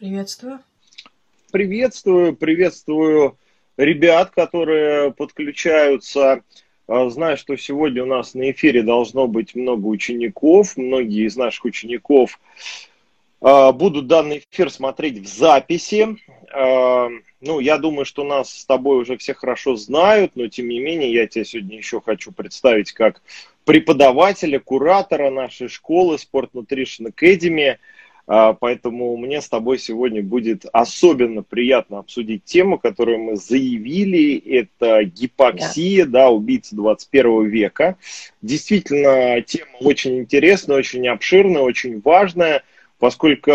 Приветствую. Приветствую, приветствую ребят, которые подключаются. А, знаю, что сегодня у нас на эфире должно быть много учеников. Многие из наших учеников а, будут данный эфир смотреть в записи. А, ну, я думаю, что нас с тобой уже все хорошо знают, но тем не менее я тебя сегодня еще хочу представить как преподавателя, куратора нашей школы Sport Nutrition Academy. А, поэтому мне с тобой сегодня будет особенно приятно обсудить тему, которую мы заявили. Это гипоксия, да, да убийца 21 века. Действительно, тема очень интересная, очень обширная, очень важная, поскольку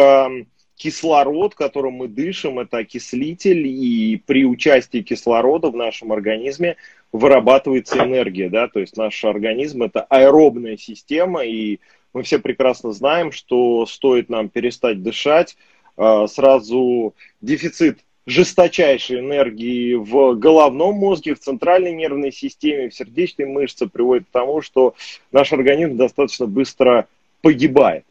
кислород, которым мы дышим, это окислитель, и при участии кислорода в нашем организме вырабатывается энергия, да, то есть наш организм это аэробная система, и мы все прекрасно знаем, что стоит нам перестать дышать, а, сразу дефицит жесточайшей энергии в головном мозге, в центральной нервной системе, в сердечной мышце приводит к тому, что наш организм достаточно быстро погибает.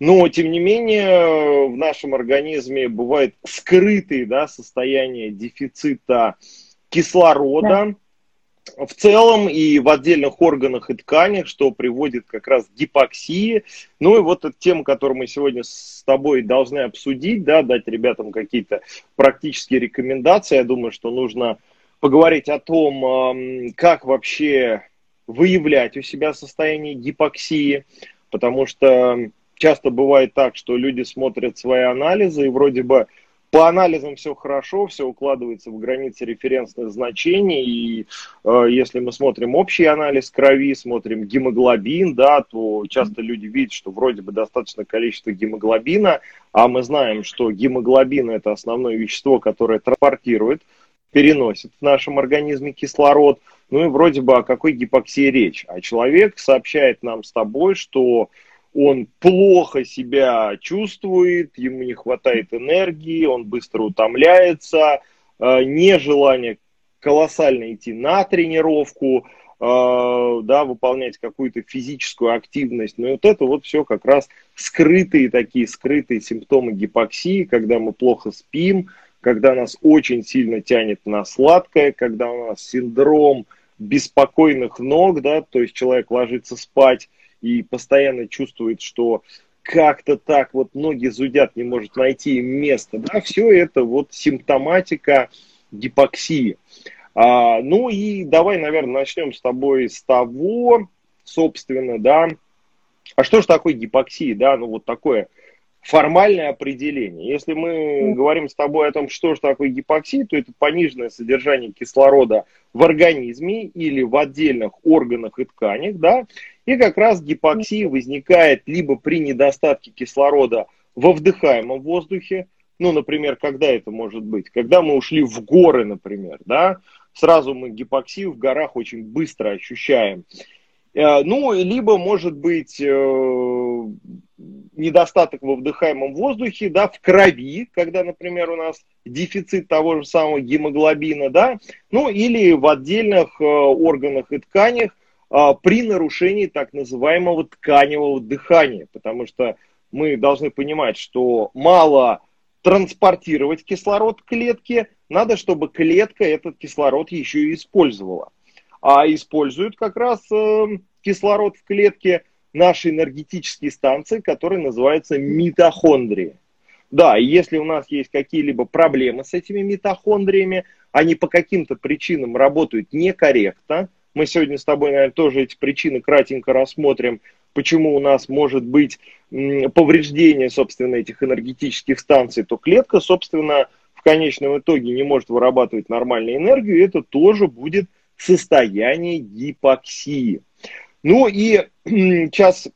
Но, тем не менее, в нашем организме бывают скрытые да, состояния дефицита кислорода да. В целом и в отдельных органах и тканях, что приводит как раз к гипоксии. Ну и вот эта тема, которую мы сегодня с тобой должны обсудить, да, дать ребятам какие-то практические рекомендации. Я думаю, что нужно поговорить о том, как вообще выявлять у себя состояние гипоксии, потому что часто бывает так, что люди смотрят свои анализы, и вроде бы по анализам все хорошо, все укладывается в границы референсных значений. И э, если мы смотрим общий анализ крови, смотрим гемоглобин, да, то часто люди видят, что вроде бы достаточно количество гемоглобина, а мы знаем, что гемоглобин это основное вещество, которое транспортирует, переносит в нашем организме кислород. Ну и вроде бы о какой гипоксии речь. А человек сообщает нам с тобой, что он плохо себя чувствует, ему не хватает энергии, он быстро утомляется, э, нежелание колоссально идти на тренировку, э, да, выполнять какую-то физическую активность. Но вот это вот все как раз скрытые такие, скрытые симптомы гипоксии, когда мы плохо спим, когда нас очень сильно тянет на сладкое, когда у нас синдром беспокойных ног, да, то есть человек ложится спать, и постоянно чувствует, что как-то так вот ноги зудят, не может найти место. Да, все это вот симптоматика гипоксии. А, ну и давай, наверное, начнем с тобой с того, собственно, да, а что же такое гипоксия, да, ну вот такое формальное определение. Если мы говорим с тобой о том, что же такое гипоксия, то это пониженное содержание кислорода в организме или в отдельных органах и тканях, да, и как раз гипоксия возникает либо при недостатке кислорода во вдыхаемом воздухе, ну, например, когда это может быть? Когда мы ушли в горы, например, да, сразу мы гипоксию в горах очень быстро ощущаем. Э, ну, либо, может быть, э, недостаток во вдыхаемом воздухе, да, в крови, когда, например, у нас дефицит того же самого гемоглобина, да, ну, или в отдельных э, органах и тканях при нарушении так называемого тканевого дыхания, потому что мы должны понимать, что мало транспортировать кислород к клетке, надо, чтобы клетка этот кислород еще и использовала а используют как раз э, кислород в клетке наши энергетические станции, которые называются митохондрии. Да, и если у нас есть какие-либо проблемы с этими митохондриями, они по каким-то причинам работают некорректно, мы сегодня с тобой, наверное, тоже эти причины кратенько рассмотрим, почему у нас может быть повреждение, собственно, этих энергетических станций, то клетка, собственно, в конечном итоге не может вырабатывать нормальную энергию, и это тоже будет состояние гипоксии. Ну и сейчас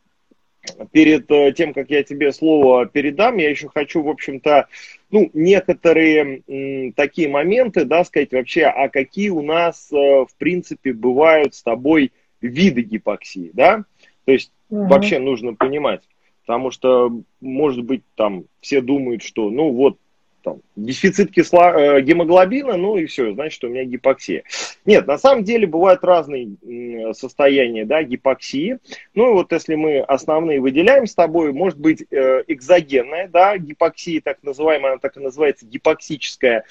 перед э, тем, как я тебе слово передам, я еще хочу, в общем-то, ну, некоторые м, такие моменты, да, сказать вообще, а какие у нас, э, в принципе, бывают с тобой виды гипоксии, да? То есть угу. вообще нужно понимать, потому что, может быть, там все думают, что, ну, вот там, дефицит кисло, э, гемоглобина, ну и все, значит, у меня гипоксия. Нет, на самом деле бывают разные состояния да, гипоксии. Ну и вот если мы основные выделяем с тобой, может быть э, экзогенная да, гипоксия, так называемая, она так и называется гипоксическая,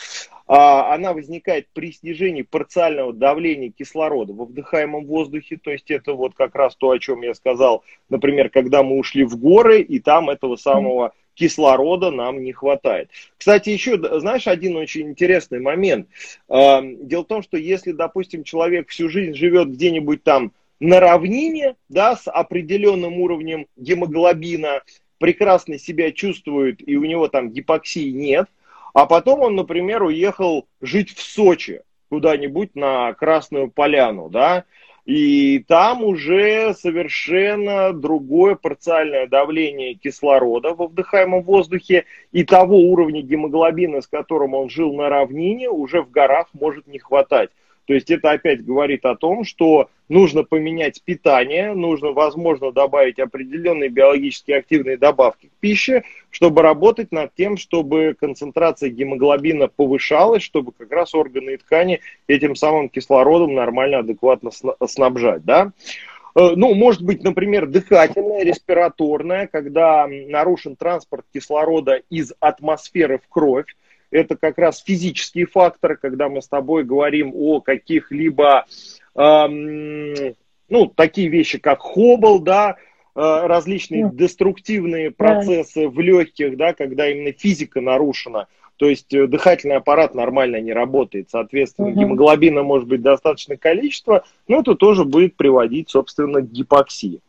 а, она возникает при снижении парциального давления кислорода во вдыхаемом воздухе, то есть это вот как раз то, о чем я сказал, например, когда мы ушли в горы, и там этого самого кислорода нам не хватает. Кстати, еще, знаешь, один очень интересный момент. А, дело в том, что если, допустим, человек всю жизнь живет где-нибудь там на равнине, да, с определенным уровнем гемоглобина, прекрасно себя чувствует, и у него там гипоксии нет – а потом он, например, уехал жить в Сочи, куда-нибудь на Красную Поляну, да, и там уже совершенно другое парциальное давление кислорода во вдыхаемом воздухе, и того уровня гемоглобина, с которым он жил на равнине, уже в горах может не хватать. То есть это опять говорит о том, что нужно поменять питание, нужно, возможно, добавить определенные биологически активные добавки к пище, чтобы работать над тем, чтобы концентрация гемоглобина повышалась, чтобы как раз органы и ткани этим самым кислородом нормально, адекватно снабжать. Да? Э, ну, может быть, например, дыхательная, респираторная, когда нарушен транспорт кислорода из атмосферы в кровь, это как раз физические факторы, когда мы с тобой говорим о каких-либо, эм, ну, такие вещи, как хоббл, да, э, различные деструктивные процессы в легких, да, когда именно физика нарушена, то есть э, дыхательный аппарат нормально не работает, соответственно, угу. гемоглобина может быть достаточное количество, но это тоже будет приводить, собственно, к гипоксии.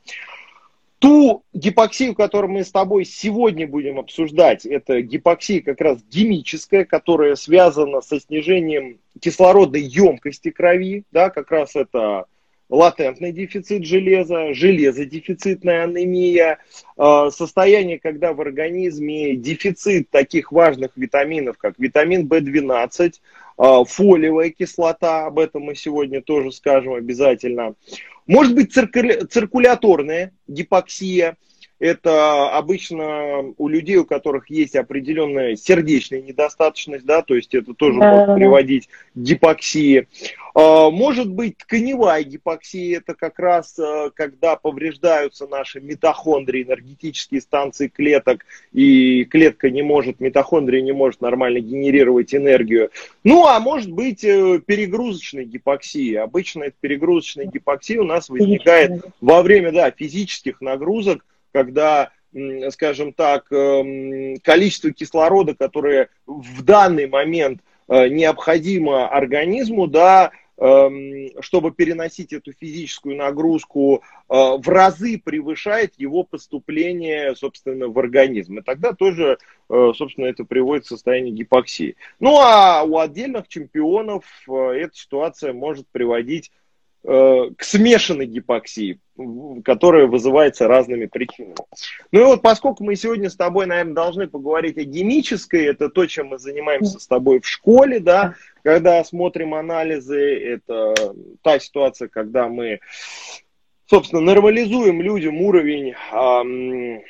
Ту гипоксию, которую мы с тобой сегодня будем обсуждать, это гипоксия как раз гемическая, которая связана со снижением кислородной емкости крови, да, как раз это латентный дефицит железа, железодефицитная анемия, э, состояние, когда в организме дефицит таких важных витаминов, как витамин В12, э, фолиевая кислота, об этом мы сегодня тоже скажем обязательно, может быть циркуляторная гипоксия. Это обычно у людей, у которых есть определенная сердечная недостаточность, да, то есть это тоже да, может приводить к гипоксии. А, может быть тканевая гипоксия, это как раз а, когда повреждаются наши митохондрии, энергетические станции клеток, и клетка не может, митохондрия не может нормально генерировать энергию. Ну, а может быть э, перегрузочная гипоксия. Обычно эта перегрузочная гипоксия у нас возникает во время да, физических нагрузок, когда скажем так, эм, количество кислорода, которое в данный момент э, необходимо организму, да, Эм, чтобы переносить эту физическую нагрузку, э, в разы превышает его поступление, собственно, в организм. И тогда тоже, э, собственно, это приводит к состоянию гипоксии. Ну, а у отдельных чемпионов эта ситуация может приводить к смешанной гипоксии, которая вызывается разными причинами. Ну и вот поскольку мы сегодня с тобой, наверное, должны поговорить о гемической, это то, чем мы занимаемся с тобой в школе, да, когда смотрим анализы, это та ситуация, когда мы, собственно, нормализуем людям уровень эм,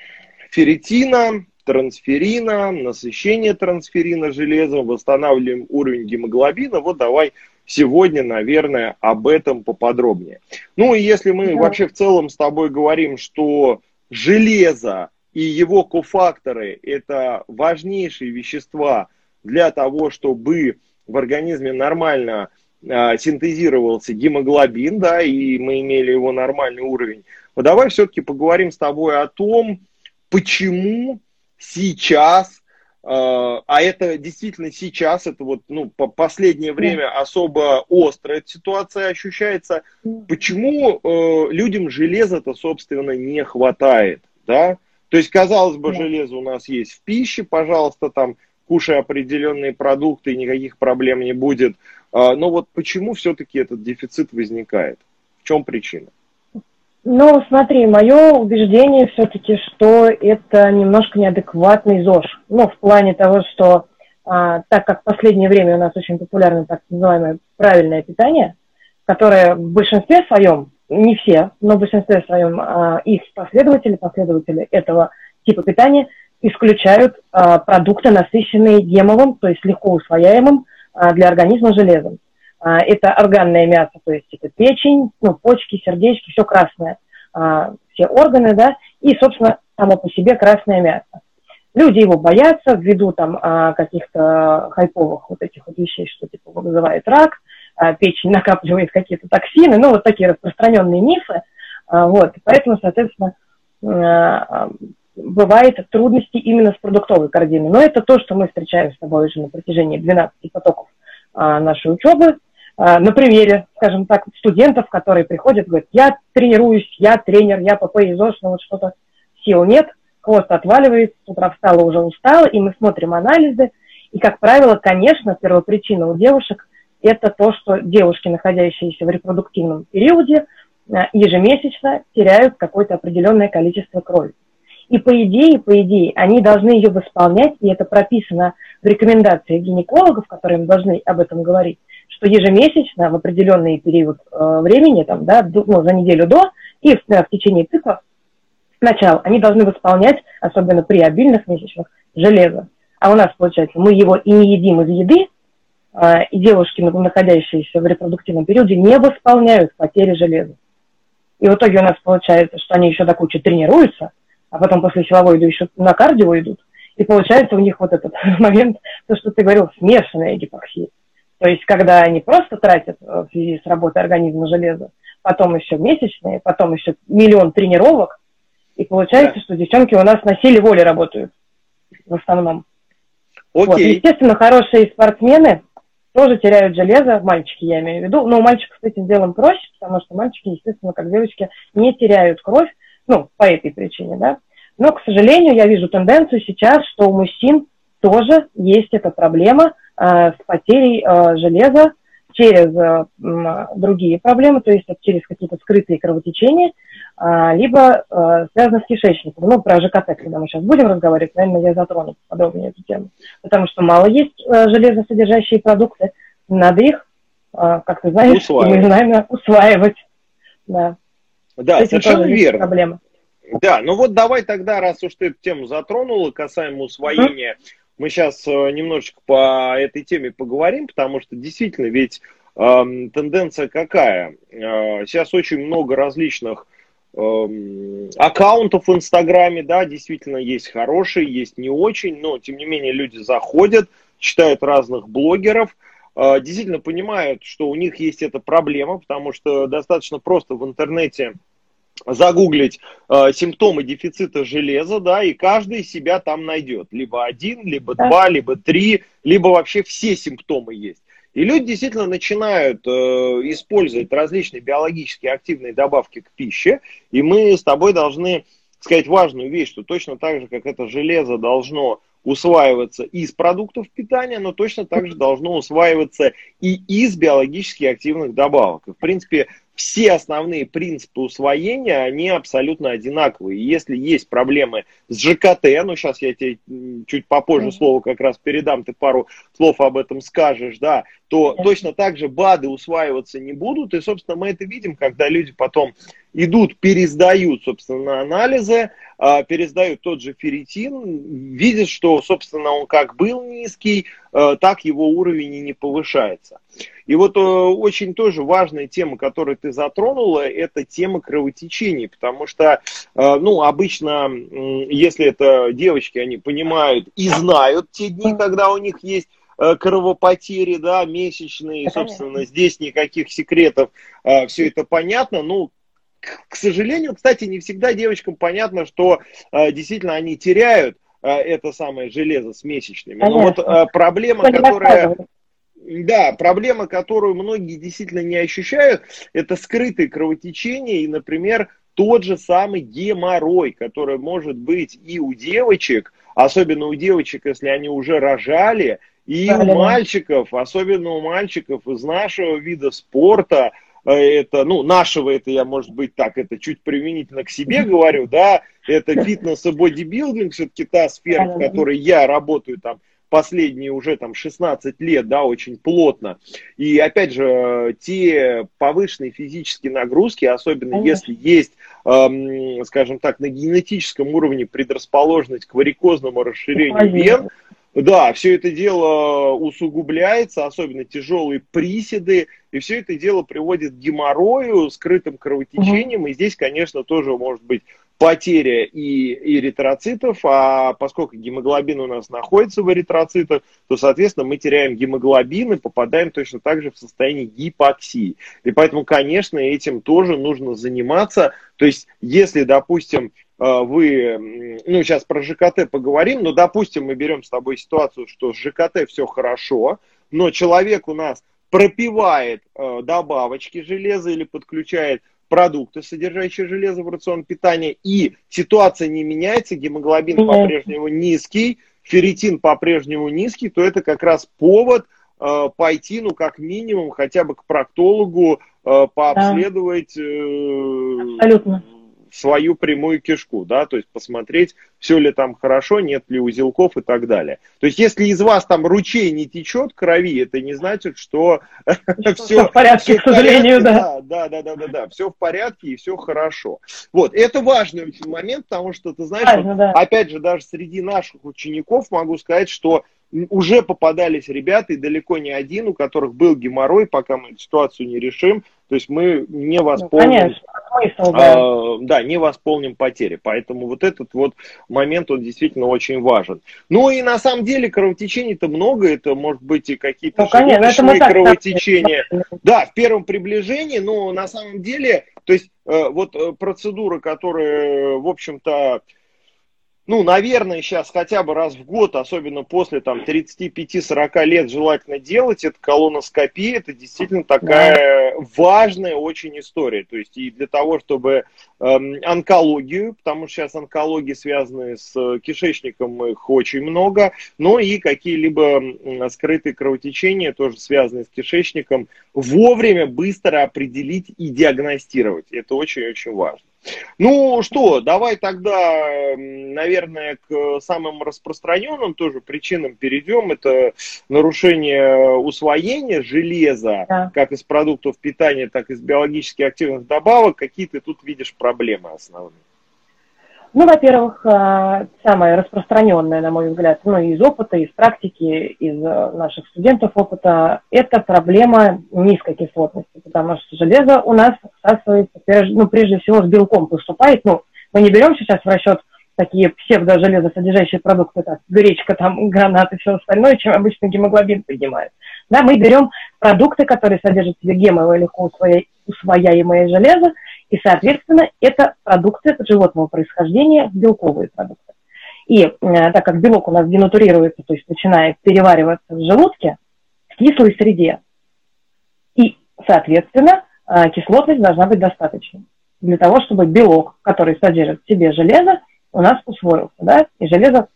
ферритина, трансферина, насыщение трансферина железом, восстанавливаем уровень гемоглобина. Вот давай сегодня, наверное, об этом поподробнее. Ну и если мы да. вообще в целом с тобой говорим, что железо и его кофакторы – это важнейшие вещества для того, чтобы в организме нормально а, синтезировался гемоглобин, да, и мы имели его нормальный уровень. Но давай все-таки поговорим с тобой о том, почему сейчас, э, а это действительно сейчас, это вот, ну, по последнее время особо острая ситуация ощущается, почему э, людям железа-то, собственно, не хватает, да? То есть, казалось бы, железо у нас есть в пище, пожалуйста, там кушай определенные продукты, и никаких проблем не будет. А, но вот почему все-таки этот дефицит возникает? В чем причина? Ну, смотри, мое убеждение все-таки, что это немножко неадекватный ЗОЖ. Ну, в плане того, что а, так как в последнее время у нас очень популярно так называемое правильное питание, которое в большинстве своем, не все, но в большинстве своем а, их последователи, последователи этого типа питания – исключают а, продукты, насыщенные гемовым, то есть легко усвояемым а, для организма железом. А, это органное мясо, то есть это печень, ну, почки, сердечки, все красное, а, все органы, да, и, собственно, само по себе красное мясо. Люди его боятся ввиду там а, каких-то хайповых вот этих вот вещей, что типа вызывает рак, печень накапливает какие-то токсины, ну, вот такие распространенные мифы. Вот, поэтому, соответственно, бывает трудности именно с продуктовой корзиной. Но это то, что мы встречаем с тобой уже на протяжении 12 потоков нашей учебы. На примере, скажем так, студентов, которые приходят, говорят, я тренируюсь, я тренер, я ПП из ОШ, но вот что-то сил нет, хвост отваливается, с утра встала уже устала, и мы смотрим анализы, и, как правило, конечно, первопричина у девушек – это то, что девушки, находящиеся в репродуктивном периоде, э, ежемесячно теряют какое-то определенное количество крови. И по идее, по идее, они должны ее восполнять, и это прописано в рекомендациях гинекологов, которые им должны об этом говорить, что ежемесячно в определенный период э, времени, там, да, ну, за неделю до и в, в течение цикла сначала они должны восполнять, особенно при обильных месячных, железо. А у нас, получается, мы его и не едим из еды, а, и девушки, находящиеся в репродуктивном периоде, не восполняют потери железа. И в итоге у нас получается, что они еще до кучи тренируются, а потом после силовой еды еще на кардио идут. И получается у них вот этот момент, то, что ты говорил, смешанная гипоксия. То есть, когда они просто тратят э, в связи с работой организма железо, потом еще месячные, потом еще миллион тренировок, и получается, да. что девчонки у нас на силе воли работают в основном. Окей. Вот. Естественно, хорошие спортсмены тоже теряют железо, мальчики я имею в виду. Но у мальчиков с этим делом проще, потому что мальчики, естественно, как девочки, не теряют кровь, ну, по этой причине, да. Но, к сожалению, я вижу тенденцию сейчас, что у мужчин тоже есть эта проблема с потерей э, железа через э, другие проблемы, то есть через какие-то скрытые кровотечения, а, либо э, связано с кишечником. Ну, про ЖКТ, когда мы сейчас будем разговаривать, наверное, я затрону подробнее эту тему. Потому что мало есть э, железосодержащие продукты, надо их, э, как ты знаешь, усваивать. мы знаем, усваивать. Да, да совершенно верно. Проблема. Да, ну вот давай тогда, раз уж ты эту тему затронула, касаемо усвоения, uh-huh. Мы сейчас немножечко по этой теме поговорим, потому что действительно ведь э, тенденция какая? Э, сейчас очень много различных Эм, аккаунтов в Инстаграме, да, действительно есть хорошие, есть не очень, но тем не менее люди заходят, читают разных блогеров, э, действительно понимают, что у них есть эта проблема, потому что достаточно просто в интернете загуглить э, симптомы дефицита железа, да, и каждый себя там найдет. Либо один, либо два, либо три, либо вообще все симптомы есть. И люди действительно начинают э, использовать различные биологически активные добавки к пище, и мы с тобой должны сказать важную вещь, что точно так же, как это железо должно усваиваться из продуктов питания, но точно так же должно усваиваться и из биологически активных добавок. И, в принципе, все основные принципы усвоения, они абсолютно одинаковые. Если есть проблемы с ЖКТ, ну сейчас я тебе чуть попозже слово как раз передам, ты пару слов об этом скажешь, да, то точно так же БАДы усваиваться не будут. И, собственно, мы это видим, когда люди потом идут, пересдают, собственно, анализы, а, пересдают тот же ферритин, видят, что, собственно, он как был низкий, а, так его уровень и не повышается. И вот э, очень тоже важная тема, которую ты затронула, это тема кровотечений, потому что, э, ну, обычно, если это девочки, они понимают и знают те дни, когда у них есть э, кровопотери, да, месячные, собственно, здесь никаких секретов, все это понятно, ну, к сожалению, кстати, не всегда девочкам понятно, что действительно они теряют это самое железо с месячными. Но вот проблема, которая... Да, проблема, которую многие действительно не ощущают, это скрытые кровотечения и, например, тот же самый геморрой, который может быть и у девочек, особенно у девочек, если они уже рожали, и да, у мальчиков, особенно у мальчиков из нашего вида спорта, э, это, ну, нашего, это я, может быть, так, это чуть применительно к себе говорю, да, это фитнес и бодибилдинг, все-таки та сфера, в которой я работаю там последние уже там 16 лет, да, очень плотно. И опять же, те повышенные физические нагрузки, особенно если есть эм, скажем так, на генетическом уровне предрасположенность к варикозному расширению вен, да, все это дело усугубляется, особенно тяжелые приседы, и все это дело приводит к геморрою, скрытым кровотечением, угу. и здесь, конечно, тоже может быть потеря и эритроцитов, а поскольку гемоглобин у нас находится в эритроцитах, то, соответственно, мы теряем гемоглобин и попадаем точно так же в состояние гипоксии. И поэтому, конечно, этим тоже нужно заниматься. То есть, если, допустим, э, вы, ну, сейчас про ЖКТ поговорим, но, допустим, мы берем с тобой ситуацию, что с ЖКТ все хорошо, но человек у нас пропивает э, добавочки железа или подключает продукты, содержащие железо в рацион питания, и ситуация не меняется, гемоглобин mm-hmm. по-прежнему низкий, ферритин по-прежнему низкий, то это как раз повод э, пойти, ну, как минимум, хотя бы к проктологу, э, пообследовать э, Абсолютно свою прямую кишку, да, то есть посмотреть, все ли там хорошо, нет ли узелков и так далее. То есть если из вас там ручей не течет крови, это не значит, что все в порядке, к сожалению, да. Да, да, да, да, да, все в порядке и все хорошо. Вот, это важный очень момент, потому что, ты знаешь, опять же, даже среди наших учеников могу сказать, что уже попадались ребята, и далеко не один, у которых был геморрой, пока мы эту ситуацию не решим. То есть мы не ну, восполним, ну, конечно, смысл, да. Э, да, не восполним потери. Поэтому вот этот вот момент, он действительно очень важен. Ну и на самом деле кровотечений-то много, это может быть и какие-то ну, кровотечения. Да, в первом приближении, но на самом деле, то есть э, вот э, процедура, которая, в общем-то, ну, наверное, сейчас хотя бы раз в год, особенно после там 35-40 лет желательно делать, это колоноскопия, это действительно такая да. важная очень история. То есть и для того, чтобы эм, онкологию, потому что сейчас онкологии связаны с кишечником, их очень много, но и какие-либо скрытые кровотечения, тоже связанные с кишечником, вовремя быстро определить и диагностировать. Это очень-очень важно. Ну что, давай тогда, наверное, к самым распространенным тоже причинам перейдем. Это нарушение усвоения железа, да. как из продуктов питания, так и из биологически активных добавок. Какие ты тут видишь проблемы основные? Ну, во-первых, э, самое распространенное, на мой взгляд, ну, из опыта, из практики, из э, наших студентов опыта, это проблема низкой кислотности, потому что железо у нас всасывается, ну, прежде всего, с белком поступает, ну, мы не берем сейчас в расчет такие псевдожелезосодержащие продукты, как гречка, там, гранат и все остальное, чем обычно гемоглобин поднимает. Да, мы берем продукты, которые содержат в себе гемовое легко усвояемое железо, и, соответственно, это продукты животного происхождения, белковые продукты. И э, так как белок у нас денатурируется, то есть начинает перевариваться в желудке, в кислой среде, и, соответственно, э, кислотность должна быть достаточной для того, чтобы белок, который содержит в себе железо, у нас усвоился, да, и железо,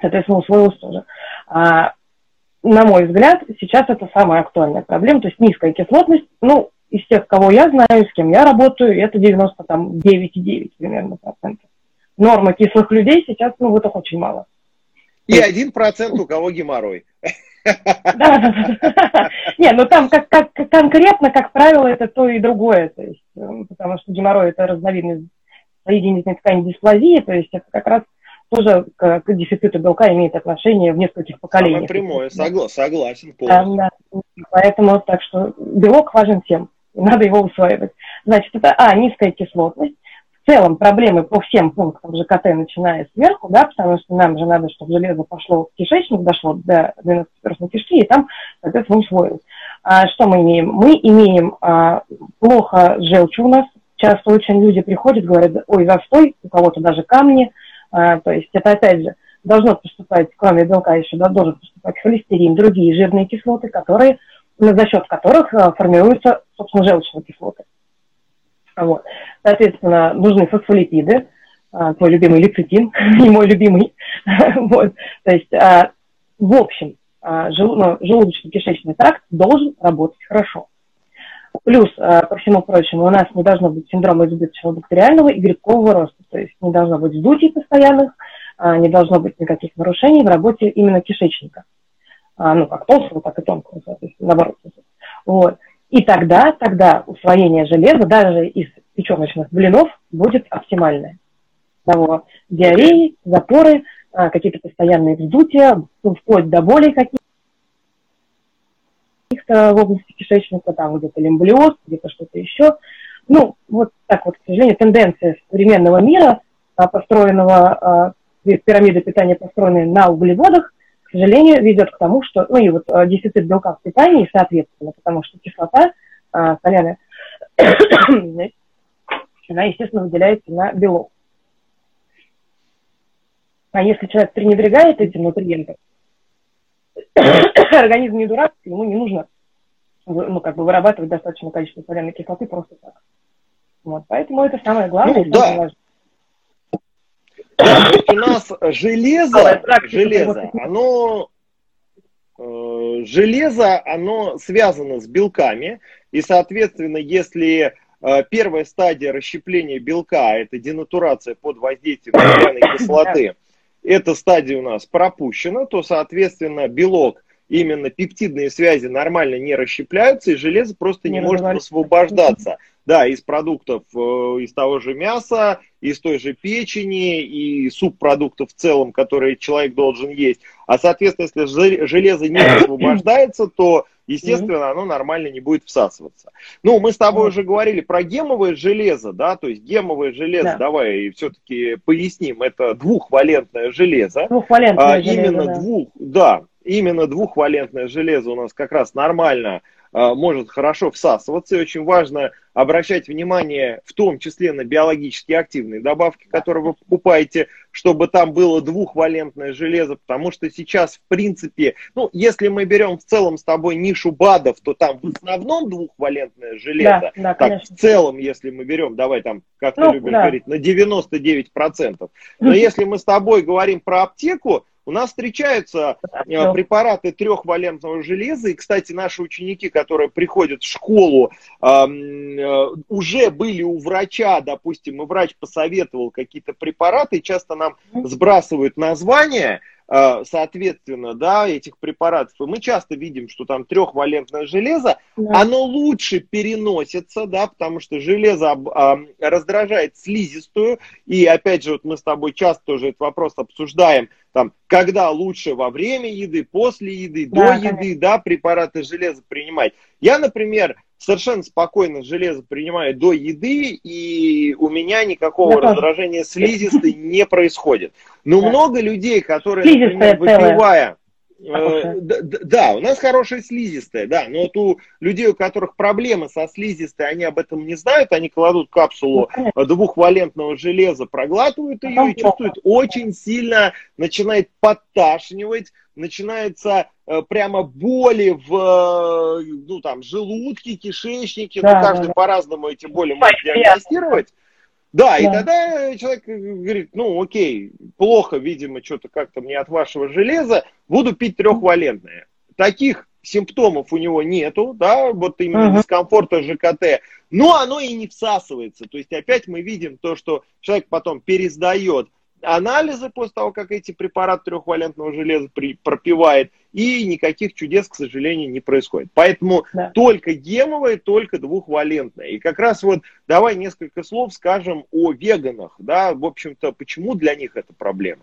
соответственно, усвоилось тоже. А, на мой взгляд, сейчас это самая актуальная проблема, то есть низкая кислотность, ну, из тех, кого я знаю, с кем я работаю, это 99,9 примерно процентов. Норма кислых людей сейчас, ну, вот их очень мало. И один процент у кого геморрой. Да, да, да. Не, ну там как, как, конкретно, как правило, это то и другое. То есть, э, потому что геморрой это разновидность соединительной ткани дисплазии, то есть это как раз тоже к, к дефициту белка имеет отношение в нескольких поколениях. Самое прямое, согла- согласен полностью. Да, да. Поэтому так что белок важен всем надо его усваивать. Значит, это, а, низкая кислотность. В целом проблемы по всем пунктам ЖКТ, начиная сверху, да, потому что нам же надо, чтобы железо пошло в кишечник, дошло до 12-перстной кишки, и там, соответственно, усвоилось. А что мы имеем? Мы имеем а, плохо желчь у нас. Часто очень люди приходят, говорят, ой, застой, у кого-то даже камни. А, то есть это, опять же, должно поступать, кроме белка еще да, должен поступать холестерин, другие жирные кислоты, которые за счет которых э, формируются, собственно, желчные кислоты. Вот. Соответственно, нужны фосфолипиды, э, твой любимый лецитин, не мой любимый. вот. То есть, э, в общем, ну, желудочно-кишечный тракт должен работать хорошо. Плюс, по всему прочему, у нас не должно быть синдрома избыточного бактериального и грибкового роста. То есть не должно быть вздутий постоянных, не должно быть никаких нарушений в работе именно кишечника. А, ну, как толстого, так и тонкого, соответственно, наоборот. Вот. И тогда, тогда усвоение железа, даже из печеночных блинов будет оптимальная. Того диареи, запоры, а, какие-то постоянные вздутия, вплоть до боли каких-то в области кишечника, там где-то лимблиоз, где-то что-то еще. Ну, вот так вот, к сожалению, тенденция современного мира, а, построенного, пирамиды питания, построенные на углеводах, к сожалению, ведет к тому, что, ну и вот дефицит белка в питании, соответственно, потому что кислота соляная, она, естественно, выделяется на белок. А если человек пренебрегает этим нутриентом, организм не дурак, ему не нужно ну, как бы вырабатывать достаточное количество соляной кислоты просто так. Вот, поэтому это самое главное. Ну, да. Есть у нас железо, железо, оно, э, железо, оно связано с белками, и, соответственно, если э, первая стадия расщепления белка, это денатурация под воздействием соляной кислоты, эта стадия у нас пропущена, то, соответственно, белок, именно пептидные связи нормально не расщепляются, и железо просто не, не может освобождаться. Да, из продуктов, э, из того же мяса, из той же печени и субпродуктов в целом, которые человек должен есть. А, соответственно, если железо не освобождается, то естественно, оно нормально не будет всасываться. Ну, мы с тобой уже говорили про гемовое железо, да, то есть гемовое железо, да. давай все-таки поясним, это двухвалентное железо. Двухвалентное а, железо, Именно да. двух, да, именно двухвалентное железо у нас как раз нормально а, может хорошо всасываться. И очень важно обращать внимание в том числе на биологически активные добавки, которые вы покупаете, чтобы там было двухвалентное железо, потому что сейчас, в принципе, ну, если мы берем в целом с тобой нишу БАДов, то там в основном двухвалентное железо. Да, да, так, в целом, если мы берем, давай там, как ну, ты любишь да. говорить, на 99%. Но если мы с тобой говорим про аптеку, у нас встречаются э, препараты трехвалентного железа, и, кстати, наши ученики, которые приходят в школу, э, уже были у врача, допустим, и врач посоветовал какие-то препараты, часто нам сбрасывают название, Э, соответственно, да, этих препаратов. И мы часто видим, что там трехвалентное железо, да. оно лучше переносится, да, потому что железо а, раздражает слизистую. И опять же, вот мы с тобой часто тоже этот вопрос обсуждаем, там, когда лучше во время еды, после еды, да, до конечно. еды, да, препараты железа принимать. Я, например, совершенно спокойно железо принимаю до еды, и у меня никакого Я раздражения слизистой не происходит. Но да. много людей, которые, например, выпивая... Э, да, да, у нас хорошая слизистая, да, но вот у людей, у которых проблемы со слизистой, они об этом не знают, они кладут капсулу ну, двухвалентного железа, проглатывают ее и чувствуют очень сильно, начинает подташнивать, начинается э, прямо боли в э, ну, там, желудке, кишечнике, да, ну, каждый да. по-разному эти боли может диагностировать. Да, да, и тогда человек говорит, ну окей, плохо, видимо, что-то как-то мне от вашего железа, буду пить трехвалентное. Таких симптомов у него нету, да, вот именно uh-huh. дискомфорта ЖКТ, но оно и не всасывается. То есть опять мы видим то, что человек потом пересдает анализы после того, как эти препараты трехвалентного железа при, пропивает, и никаких чудес, к сожалению, не происходит. Поэтому да. только гемовое, только двухвалентное. И как раз вот давай несколько слов скажем о веганах, да, в общем-то, почему для них это проблема.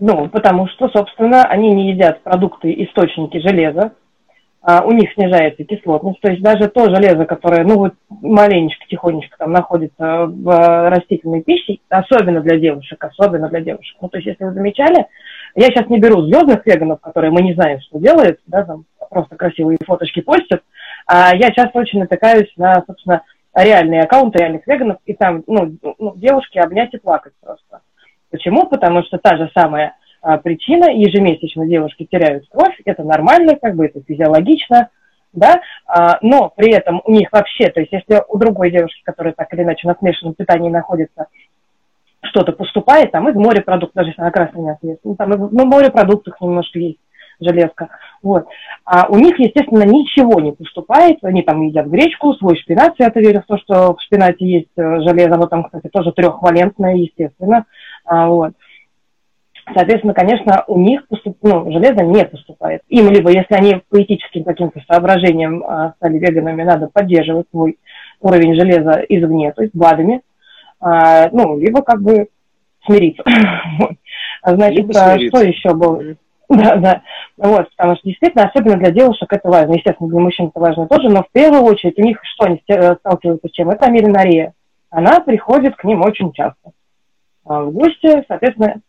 Ну, потому что, собственно, они не едят продукты, источники железа, а, у них снижается кислотность, то есть даже то железо, которое, ну, вот маленечко, тихонечко там находится в растительной пище, особенно для девушек, особенно для девушек. Ну, то есть, если вы замечали, я сейчас не беру звездных веганов, которые мы не знаем, что делают, да, там просто красивые фоточки постят, а я часто очень натыкаюсь на, собственно, реальные аккаунты реальных веганов, и там, ну, ну девушки обнять и плакать просто. Почему? Потому что та же самая а, причина, ежемесячно девушки теряют кровь, это нормально, как бы это физиологично, да, а, но при этом у них вообще, то есть если у другой девушки, которая так или иначе на смешанном питании находится, что-то поступает, там из морепродуктов, даже если она красная мясо ест, ну, там ну, морепродуктах немножко есть железка, вот. А у них, естественно, ничего не поступает, они там едят гречку, свой шпинат, я верю в то, что в шпинате есть э, железо, оно там, кстати, тоже трехвалентное, естественно, а, вот. Соответственно, конечно, у них поступ... ну, железо не поступает. Им либо, если они по этическим каким-то соображениям а, стали веганами, надо поддерживать свой уровень железа извне, то есть БАДами, ну, либо как бы смириться. Значит, а, что еще было? Да, да. Вот, потому что действительно, особенно для девушек это важно. Естественно, для мужчин это важно тоже, но в первую очередь у них что они сталкиваются с чем? Это амилинария. Она приходит к ним очень часто. А в гости, соответственно,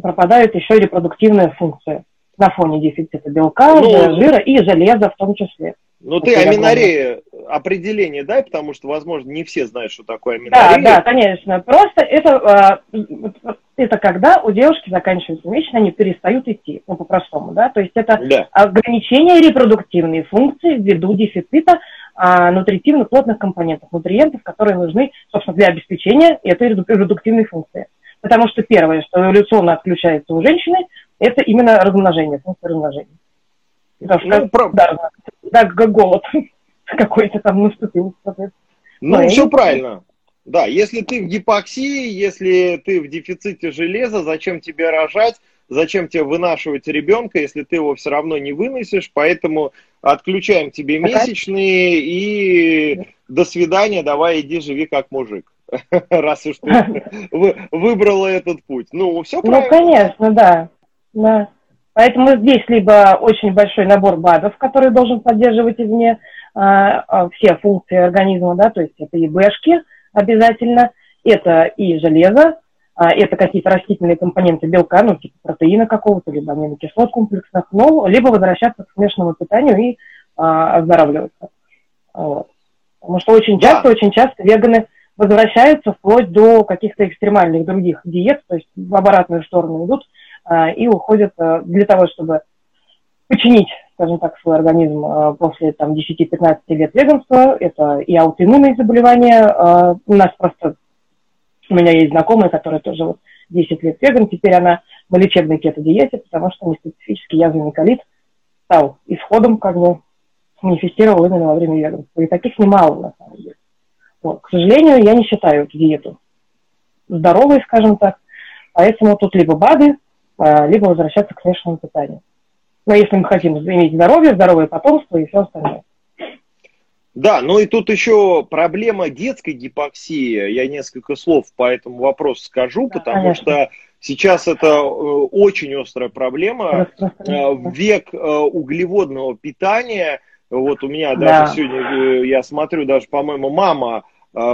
пропадает еще и репродуктивная функция на фоне дефицита белка, ну, жира и железа в том числе. Ну, ты аминорея определение дай, потому что, возможно, не все знают, что такое аминорея. Да, да, конечно. Просто это, а, это когда у девушки заканчиваются месячные, они перестают идти, ну, по-простому, да, то есть это да. ограничение репродуктивной функции ввиду дефицита а, нутритивных плотных компонентов, нутриентов, которые нужны, собственно, для обеспечения этой репродуктивной функции. Потому что первое, что эволюционно отключается у женщины, это именно размножение, функция размножения. Что, ну, про... да, да, голод какой-то там наступил. Ну, ну все и... правильно. Да, если ты в гипоксии, если ты в дефиците железа, зачем тебе рожать, зачем тебе вынашивать ребенка, если ты его все равно не выносишь, поэтому отключаем тебе месячные и до свидания, давай иди живи как мужик, раз уж ты выбрала этот путь. Ну, все ну, правильно. Ну, конечно, да. да. Поэтому здесь либо очень большой набор БАДов, который должен поддерживать извне а, а, все функции организма, да, то есть это и бэшки обязательно, это и железо, а, это какие-то растительные компоненты белка, ну, типа протеина какого-то, либо аминокислот комплексных, ну, либо возвращаться к смешанному питанию и а, оздоравливаться. Вот. Потому что очень часто, да. очень часто веганы возвращаются вплоть до каких-то экстремальных других диет, то есть в обратную сторону идут, и уходят а, для того, чтобы починить, скажем так, свой организм а, после там, 10-15 лет веганства. Это и аутоиммунные заболевания. У нас просто, у меня есть знакомая, которая тоже вот 10 лет веган, теперь она на лечебной кето-диете, потому что неспецифический язвенный колит стал исходом, как бы, манифестировал именно во время веганства. И таких немало, на самом деле. Вот. К сожалению, я не считаю эту диету здоровой, скажем так. Поэтому тут либо БАДы, либо возвращаться к смешанному питанию. Но если мы хотим иметь здоровье, здоровое потомство и все остальное. Да, ну и тут еще проблема детской гипоксии. Я несколько слов по этому вопросу скажу, да, потому конечно. что сейчас это э, очень острая проблема. Э, в век э, углеводного питания, вот у меня даже да. сегодня, я смотрю, даже, по-моему, мама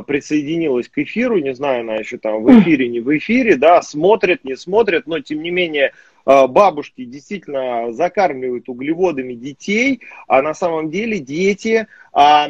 присоединилась к эфиру, не знаю, она еще там в эфире, не в эфире, да, смотрит, не смотрит, но тем не менее а, бабушки действительно закармливают углеводами детей, а на самом деле дети, а,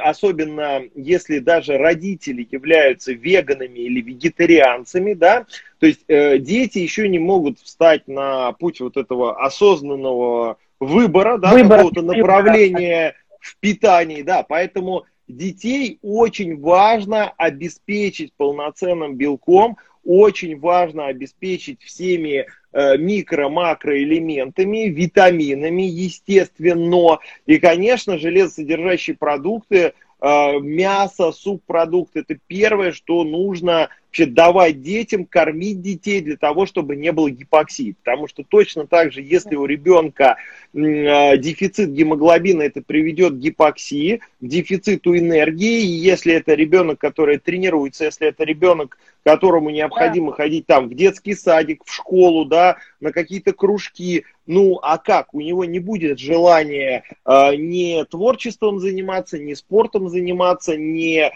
особенно если даже родители являются веганами или вегетарианцами, да, то есть э, дети еще не могут встать на путь вот этого осознанного выбора, да, какого-то направления в питании, да, поэтому детей очень важно обеспечить полноценным белком, очень важно обеспечить всеми э, микро-макроэлементами, витаминами, естественно. И, конечно, железосодержащие продукты мясо, субпродукты. Это первое, что нужно вообще давать детям, кормить детей для того, чтобы не было гипоксии. Потому что точно так же, если у ребенка э, дефицит гемоглобина, это приведет к гипоксии, к дефициту энергии. И если это ребенок, который тренируется, если это ребенок, которому необходимо да. ходить там в детский садик, в школу, да, на какие-то кружки, ну, а как? У него не будет желания э, не творчеством заниматься, не спортом заниматься, не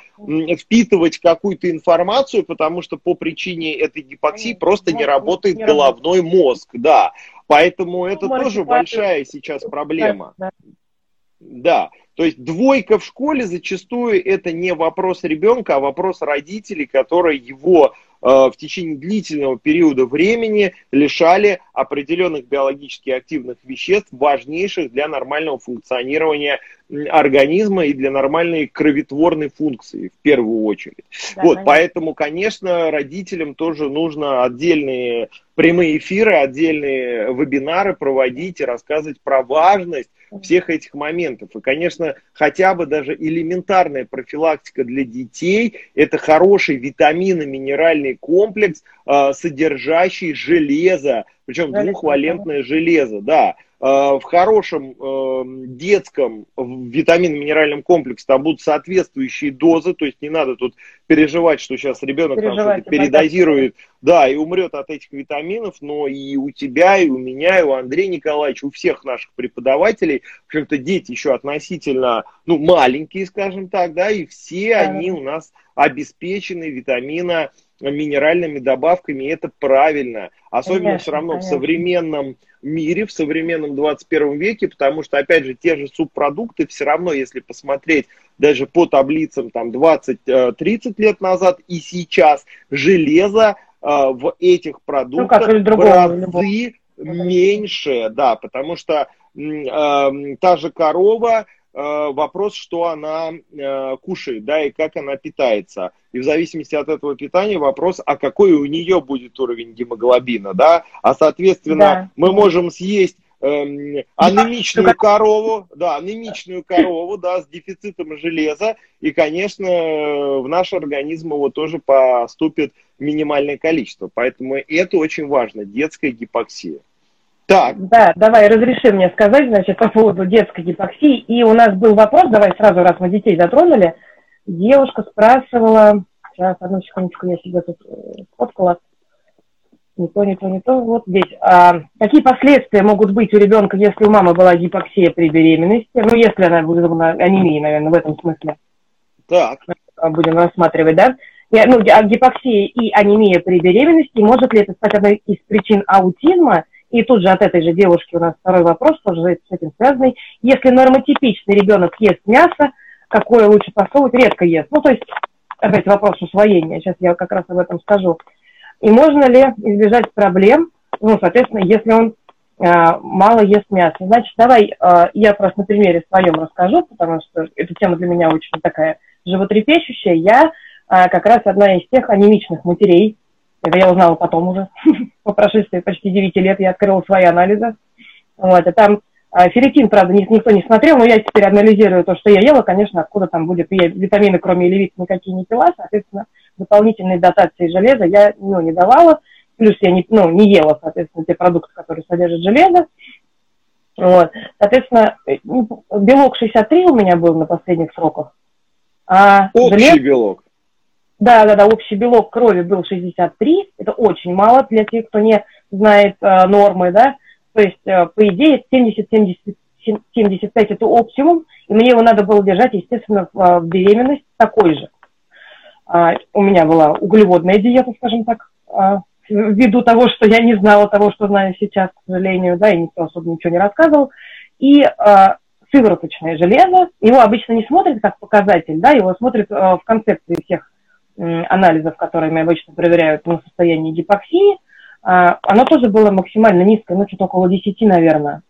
впитывать какую-то информацию, потому что по причине этой гипоксии просто не работает головной мозг, да. Поэтому ну, это тоже большая сейчас проблема. Да, то есть двойка в школе зачастую это не вопрос ребенка, а вопрос родителей, которые его э, в течение длительного периода времени лишали определенных биологически активных веществ, важнейших для нормального функционирования организма и для нормальной кроветворной функции в первую очередь. Да, вот, поэтому, конечно, родителям тоже нужно отдельные прямые эфиры, отдельные вебинары проводить и рассказывать про важность всех этих моментов. И, конечно, хотя бы даже элементарная профилактика для детей – это хороший витаминно-минеральный комплекс, а, содержащий железо, причем двухвалентное железо, да. В хорошем э, детском витаминно-минеральном комплексе там будут соответствующие дозы, то есть не надо тут переживать, что сейчас ребенок там что-то передозирует, да, и умрет от этих витаминов, но и у тебя, и у меня, и у Андрея Николаевича, у всех наших преподавателей, в общем-то, дети еще относительно, ну, маленькие, скажем так, да, и все да. они у нас обеспечены витамина минеральными добавками, и это правильно. Особенно конечно, все равно конечно. в современном мире, в современном 21 веке, потому что, опять же, те же субпродукты все равно, если посмотреть даже по таблицам там 20-30 э, лет назад и сейчас, железо э, в этих продуктах ну, в разы меньше, да, потому что э, та же корова, Э, вопрос, что она э, кушает, да, и как она питается. И в зависимости от этого питания вопрос, а какой у нее будет уровень гемоглобина, да, а соответственно да. мы можем съесть эм, анемичную корову, да, анемичную корову, да, с дефицитом железа, и, конечно, в наш организм его тоже поступит минимальное количество. Поэтому это очень важно, детская гипоксия. Так. Да, давай, разреши мне сказать, значит, по поводу детской гипоксии. И у нас был вопрос, давай сразу, раз мы детей затронули. Девушка спрашивала, сейчас, одну секундочку, я себе тут э, фоткала. Не то, не то, не то. Вот здесь. А, какие последствия могут быть у ребенка, если у мамы была гипоксия при беременности? Ну, если она вызвана анемией, наверное, в этом смысле. Так. Будем рассматривать, да? Ну, а гипоксия и анемия при беременности, может ли это стать одной из причин аутизма – и тут же от этой же девушки у нас второй вопрос, тоже с этим связанный. Если нормотипичный ребенок ест мясо, какое лучше посолить? Редко ест. Ну, то есть, опять вопрос усвоения. Сейчас я как раз об этом скажу. И можно ли избежать проблем, ну, соответственно, если он э, мало ест мясо. Значит, давай э, я просто на примере своем расскажу, потому что эта тема для меня очень такая животрепещущая. Я э, как раз одна из тех анемичных матерей, это я узнала потом уже, по прошествии почти 9 лет я открыла свои анализы. Вот, и там а, ферритин, правда, никто не смотрел, но я теперь анализирую то, что я ела, конечно, откуда там будет. Я витамины, кроме левит, никакие не пила, соответственно, дополнительной дотации железа я ну, не давала. Плюс я не, ну, не ела, соответственно, те продукты, которые содержат железо. Вот. Соответственно, ну, белок 63 у меня был на последних сроках. А Общий желез... белок. Да, да, да, общий белок крови был 63, это очень мало для тех, кто не знает э, нормы, да, то есть, э, по идее, 70-75 это оптимум, и мне его надо было держать, естественно, в, э, в беременность такой же. А, у меня была углеводная диета, скажем так, а, ввиду того, что я не знала того, что знаю сейчас, к сожалению, да, и никто особо ничего не рассказывал. И а, сывороточное железо, его обычно не смотрят как показатель, да, его смотрят а, в концепции всех анализов, которыми обычно проверяют на состояние гипоксии, а, оно тоже было максимально низкое, ну, что-то около 10, наверное.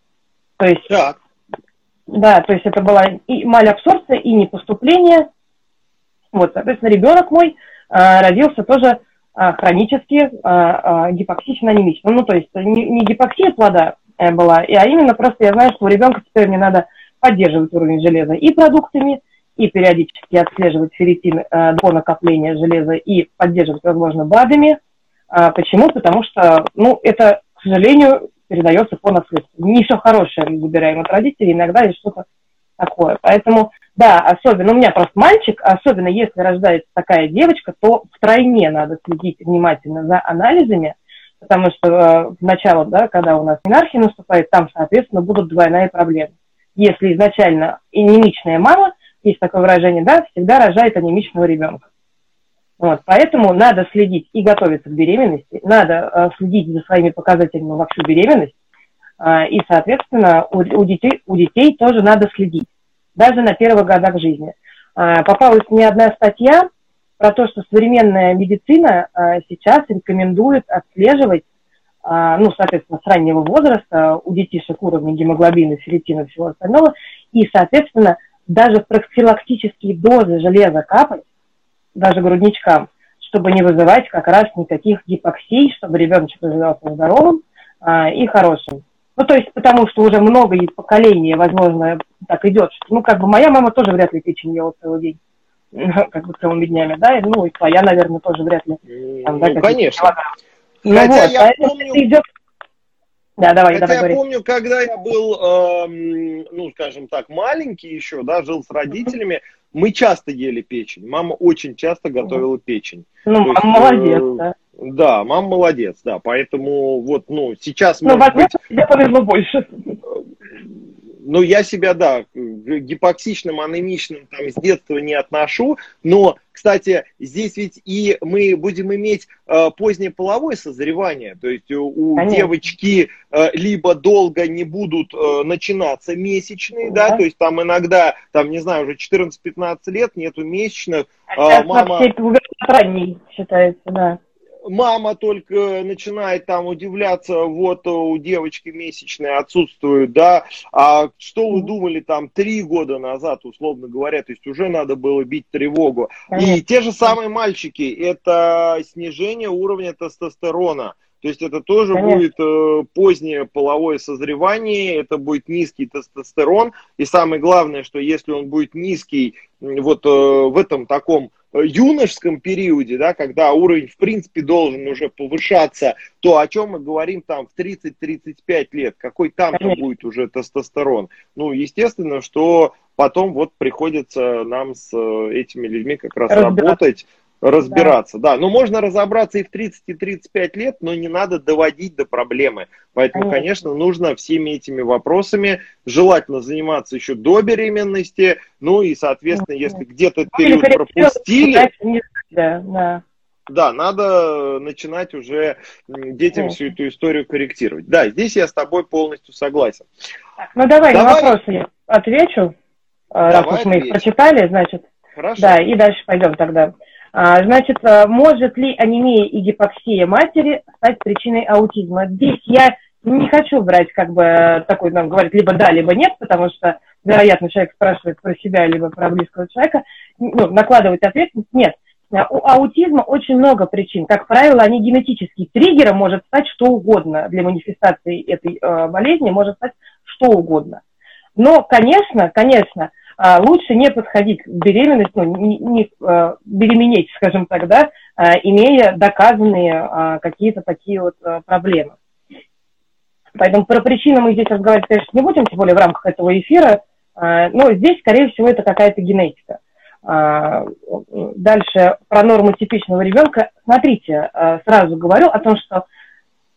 То есть, так. да, то есть это была и малябсорбция, и непоступление. Вот, соответственно, ребенок мой а, родился тоже а, хронически гипоксично-анемичным. Ну, то есть не, не гипоксия плода э, была, а именно просто я знаю, что у ребенка теперь мне надо поддерживать уровень железа и продуктами, и периодически отслеживать ферритин э, до накопления железа и поддерживать, возможно, БАДами. А, почему? Потому что, ну, это, к сожалению, передается по наследству. Не все хорошее мы забираем от родителей, иногда есть что-то такое. Поэтому, да, особенно, у меня просто мальчик, особенно если рождается такая девочка, то втройне надо следить внимательно за анализами, потому что э, начало, да, когда у нас минархия наступает, там, соответственно, будут двойная проблема. Если изначально анемичная мама – есть такое выражение, да, всегда рожает анемичного ребенка. Вот, поэтому надо следить и готовиться к беременности, надо э, следить за своими показателями во всю беременность, э, и, соответственно, у, у, детей, у детей тоже надо следить, даже на первых годах жизни. Э, попалась мне одна статья про то, что современная медицина сейчас рекомендует отслеживать, ну, соответственно, с раннего возраста у детишек уровня гемоглобина, ферритина и всего остального, и, соответственно, даже профилактические дозы железа капать, даже грудничкам, чтобы не вызывать как раз никаких гипоксий, чтобы ребеночек развивался здоровым а, и хорошим. Ну, то есть, потому что уже много поколений, возможно, так идет. Ну, как бы моя мама тоже вряд ли печень ела целый день, как бы целыми днями, да, ну, и твоя, наверное, тоже вряд ли. Там, да, ну, конечно. Ну, Хотя вот, я помню... идет Да, давай, Хотя давай, я говори. помню, когда я был, э, ну, скажем так, маленький еще, да, жил с родителями, мы часто ели печень. Мама очень часто готовила печень. Ну, мама есть, молодец, э, да. Да, мама молодец, да. Поэтому вот, ну, сейчас... Ну, возможно, быть, тебе повезло больше ну, я себя, да, гипоксичным, анемичным там с детства не отношу, но, кстати, здесь ведь и мы будем иметь э, позднее половое созревание, то есть у Конечно. девочки э, либо долго не будут э, начинаться месячные, да. да, то есть там иногда, там, не знаю, уже 14-15 лет нету месячных. А э, мама... ранний считается, да мама только начинает там удивляться, вот у девочки месячные отсутствуют, да, а что вы думали там три года назад, условно говоря, то есть уже надо было бить тревогу. И те же самые мальчики, это снижение уровня тестостерона. То есть это тоже Конечно. будет э, позднее половое созревание, это будет низкий тестостерон. И самое главное, что если он будет низкий вот э, в этом таком юношеском периоде, да, когда уровень, в принципе, должен уже повышаться, то о чем мы говорим там в 30-35 лет, какой там-то будет уже тестостерон. Ну, естественно, что потом вот приходится нам с э, этими людьми как раз работать, разбираться. Да. да, но можно разобраться и в 30, и 35 лет, но не надо доводить до проблемы. Поэтому, конечно, нужно всеми этими вопросами желательно заниматься еще до беременности. Ну и, соответственно, если где-то ну, период пропустили... Да, да. Да, надо начинать уже детям всю эту историю корректировать. Да, здесь я с тобой полностью согласен. Так, ну давай, давай. на вопросы я отвечу, давай раз уж мы их прочитали, значит. Хорошо. Да, и дальше пойдем тогда. А, значит, а, может ли анемия и гипоксия матери стать причиной аутизма? Здесь я не хочу брать, как бы, такой, нам говорит, либо да, либо нет, потому что, вероятно, человек спрашивает про себя, либо про близкого человека, ну, накладывать ответственность. Нет. А, у аутизма очень много причин. Как правило, они генетические. Триггером может стать что угодно. Для манифестации этой э, болезни может стать что угодно. Но, конечно, конечно, лучше не подходить к беременности, ну, не, не а, беременеть, скажем так, да, а, имея доказанные какие-то такие вот проблемы. Поэтому про причины мы здесь разговаривать, конечно, не будем, тем более в рамках этого эфира, но здесь, скорее всего, это какая-то генетика. Дальше про норму типичного ребенка. Смотрите, сразу говорю о том, что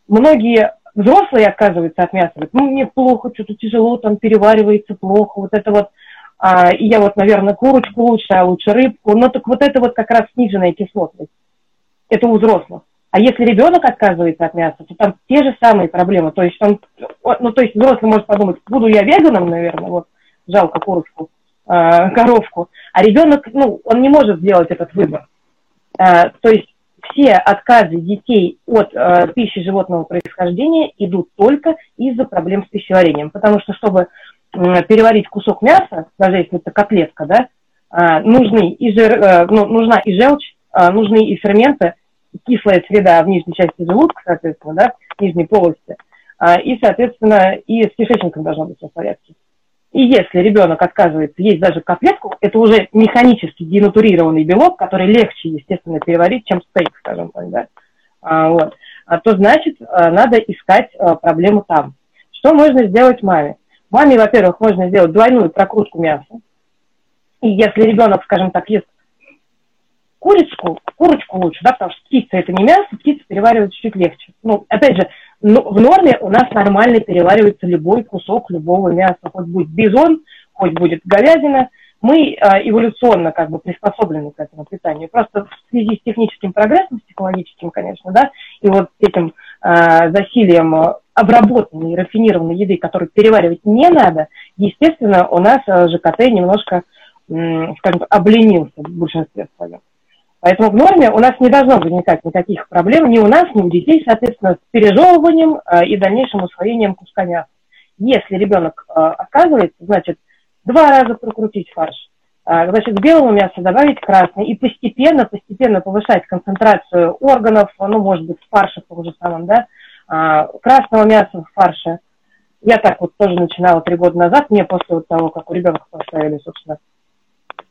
многие взрослые, оказывается, от ну, мне плохо, что-то тяжело, там переваривается плохо, вот это вот а, и я вот, наверное, курочку лучше, а лучше рыбку. Но так вот это вот как раз сниженная кислотность. Это у взрослых. А если ребенок отказывается от мяса, то там те же самые проблемы. То есть он, ну, то есть взрослый может подумать, буду я веганом, наверное, вот, жалко курочку, э, коровку. А ребенок, ну, он не может сделать этот выбор. Э, то есть все отказы детей от э, пищи животного происхождения идут только из-за проблем с пищеварением. Потому что, чтобы переварить кусок мяса, даже если это котлетка, да, а, нужны и жир, э, ну, нужна и желчь, нужны и ферменты, кислая среда в нижней части желудка, соответственно, да, в нижней полости, и, соответственно, и с кишечником должно быть все в порядке. И если ребенок отказывается есть даже котлетку, это уже механически денатурированный белок, который легче, естественно, переварить, чем стейк, скажем так, да, а, вот, а то значит, надо искать проблему там. Что можно сделать маме? Маме, во-первых, можно сделать двойную прокрутку мяса. И если ребенок, скажем так, ест курочку, курочку лучше, да, потому что птица это не мясо, птица переваривается чуть легче. Ну, опять же, ну, в норме у нас нормально переваривается любой кусок любого мяса, хоть будет бизон, хоть будет говядина. Мы э, эволюционно как бы приспособлены к этому питанию. Просто в связи с техническим прогрессом, с технологическим, конечно, да, и вот этим засилием обработанной, рафинированной еды, которую переваривать не надо, естественно, у нас э, ЖКТ немножко, скажем, обленился в большинстве своем. Поэтому в норме у нас не должно возникать никаких проблем ни у нас, ни у детей, соответственно, с пережевыванием э, и дальнейшим усвоением куска мяса. Если ребенок э, отказывается, значит, два раза прокрутить фарш, значит, к белому мясу добавить красный и постепенно, постепенно повышать концентрацию органов, ну, может быть, в фарше том же самом, да, а, красного мяса в фарше. Я так вот тоже начинала три года назад, мне после вот того, как у ребенка поставили, собственно,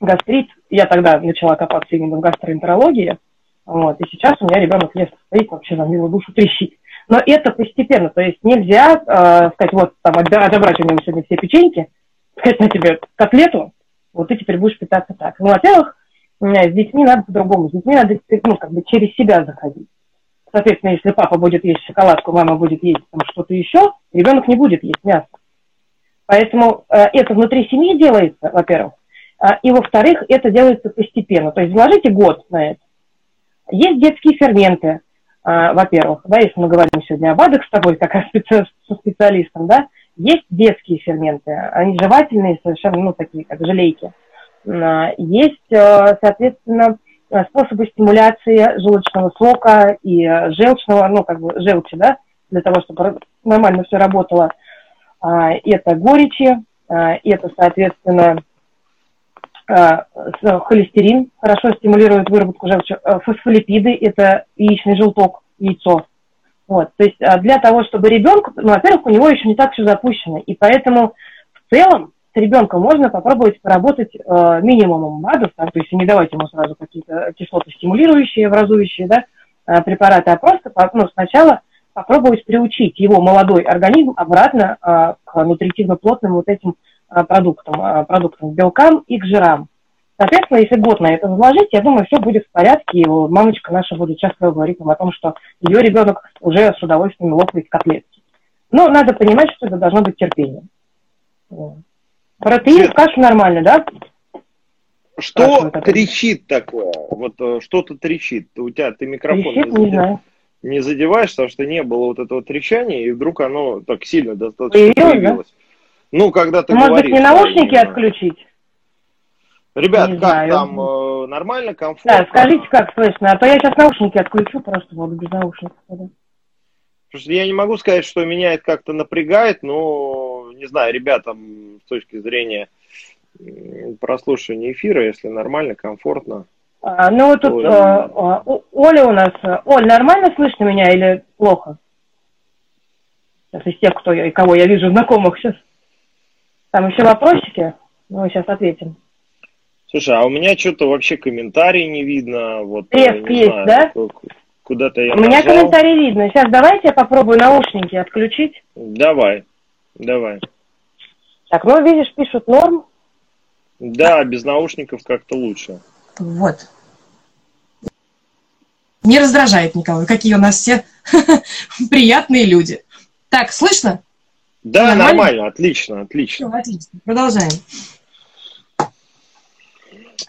гастрит, я тогда начала копаться именно в гастроэнтерологии, вот, и сейчас у меня ребенок ест стоит вообще на милую душу трещит. Но это постепенно, то есть нельзя э, сказать, вот там отобрать у него сегодня все печеньки, сказать на тебе котлету, вот ты теперь будешь питаться так. Ну, во-первых, с детьми надо по-другому, с детьми надо ну, как бы через себя заходить. Соответственно, если папа будет есть шоколадку, мама будет есть там что-то еще, ребенок не будет есть мясо. Поэтому э, это внутри семьи делается, во-первых. А, и, во-вторых, это делается постепенно. То есть вложите год на это. Есть детские ферменты, а, во-первых, да, если мы говорим сегодня об адах с тобой, как специ... со специалистом, да, есть детские ферменты, они жевательные, совершенно, ну, такие, как желейки. А, есть, э, соответственно, способы стимуляции желудочного сока и желчного, ну, как бы желчи, да, для того, чтобы нормально все работало. А, это горечи, это, соответственно, холестерин хорошо стимулирует выработку желчи, фосфолипиды – это яичный желток, яйцо. Вот, то есть для того, чтобы ребенку, ну, во-первых, у него еще не так все запущено, и поэтому в целом с ребенком можно попробовать поработать э, минимумом БАДов, да, то есть не давать ему сразу какие-то кислоты стимулирующие, образующие да, э, препараты, а просто ну, сначала попробовать приучить его молодой организм обратно э, к нутритивно-плотным вот этим э, продуктам, э, продуктам, белкам и к жирам. Соответственно, если год на это заложить, я думаю, все будет в порядке. И мамочка наша будет часто говорить нам о том, что ее ребенок уже с удовольствием лопает котлетки. Но надо понимать, что это должно быть терпение. Протеин в кашу нормально, да? Что трещит такое? Вот э, что-то трещит. У тебя ты микрофон трещит, не, задев... не, не задеваешь, потому что не было вот этого трещания, и вдруг оно так сильно достаточно появилось. появилось. Да? Ну, когда ты Может говоришь, быть, не наушники да, отключить? Ребят, не как знаю. там, э, нормально, комфортно? Да, скажите, как слышно, а то я сейчас наушники отключу просто, вот без наушников. Да. Потому что я не могу сказать, что меня это как-то напрягает, но, не знаю, ребятам с точки зрения прослушивания эфира, если нормально, комфортно. А, ну, вот тут а, а, Оля у нас. Оль, нормально слышно меня или плохо? Сейчас из тех, кто я, и кого я вижу знакомых сейчас. Там еще вопросики? Ну, сейчас ответим. Слушай, а у меня что-то вообще комментарий не видно. Вот, Треск есть, знаю, да? Куда-то я У меня нажал. комментарий видно. Сейчас давайте я попробую наушники отключить. Давай, давай. Так, ну видишь, пишут норм. Да, без наушников как-то лучше. Вот. Не раздражает никого. Какие у нас все приятные люди. Так, слышно? Да, нормально, нормально отлично, отлично. Все, отлично. Продолжаем.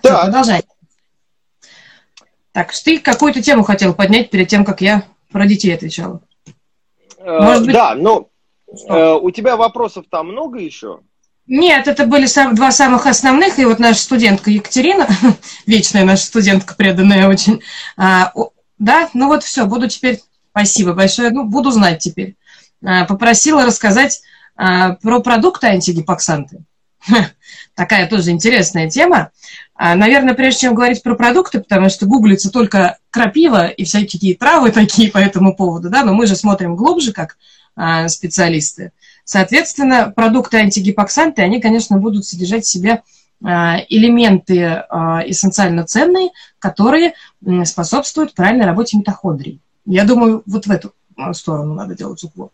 Так. Продолжай. Так, ты какую-то тему хотел поднять перед тем, как я про детей отвечала. Э, Может быть... Да, но э, у тебя вопросов там много еще? Нет, это были сам, два самых основных, и вот наша студентка Екатерина, вечная наша студентка, преданная очень, а, о, да, ну вот все, буду теперь, спасибо большое, ну, буду знать теперь. А, попросила рассказать а, про продукты антигипоксанты. Такая тоже интересная тема. А, наверное, прежде чем говорить про продукты, потому что гуглится только крапива и всякие травы такие по этому поводу, да, но мы же смотрим глубже как а, специалисты. Соответственно, продукты антигипоксанты, они, конечно, будут содержать в себе а, элементы эссенциально ценные, которые способствуют правильной работе митохондрий. Я думаю, вот в эту сторону надо делать упор.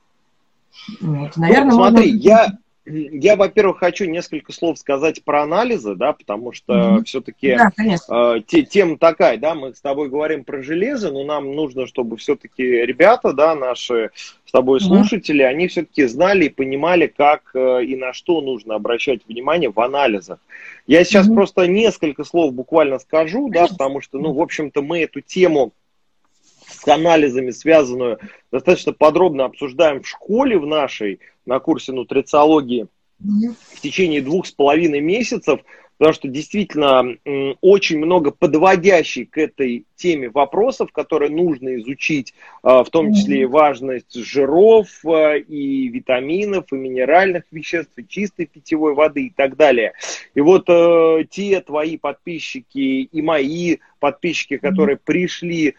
Вот, наверное, ну, смотри, можно... я я, во-первых, хочу несколько слов сказать про анализы, да, потому что mm-hmm. все-таки да, э, те, тема такая, да, мы с тобой говорим про железо, но нам нужно, чтобы все-таки ребята, да, наши с тобой слушатели, mm-hmm. они все-таки знали и понимали, как э, и на что нужно обращать внимание в анализах. Я сейчас mm-hmm. просто несколько слов буквально скажу, да, потому что, ну, в общем-то, мы эту тему с анализами связанную достаточно подробно обсуждаем в школе в нашей, на курсе нутрициологии в течение двух с половиной месяцев, потому что действительно очень много подводящих к этой теме вопросов, которые нужно изучить, а, в том числе и важность жиров, а, и витаминов, и минеральных веществ, и чистой питьевой воды и так далее. И вот э, те твои подписчики и мои подписчики, которые пришли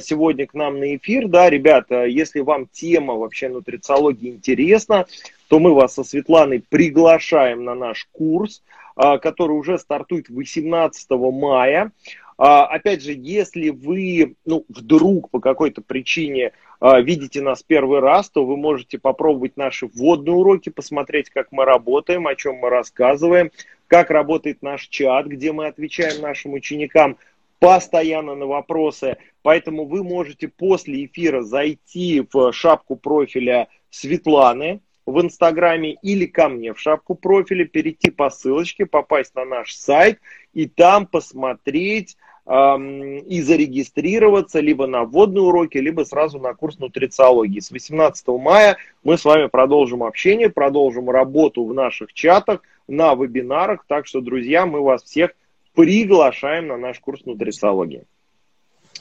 сегодня к нам на эфир. Да, ребята, если вам тема вообще нутрициологии интересна, то мы вас со Светланой приглашаем на наш курс, э, который уже стартует 18 мая. А, опять же, если вы ну, вдруг по какой-то причине видите нас первый раз, то вы можете попробовать наши вводные уроки, посмотреть, как мы работаем, о чем мы рассказываем, как работает наш чат, где мы отвечаем нашим ученикам постоянно на вопросы. Поэтому вы можете после эфира зайти в шапку профиля Светланы в Инстаграме или ко мне в шапку профиля, перейти по ссылочке, попасть на наш сайт и там посмотреть и зарегистрироваться либо на вводные уроки, либо сразу на курс нутрициологии. С 18 мая мы с вами продолжим общение, продолжим работу в наших чатах, на вебинарах. Так что, друзья, мы вас всех приглашаем на наш курс нутрициологии.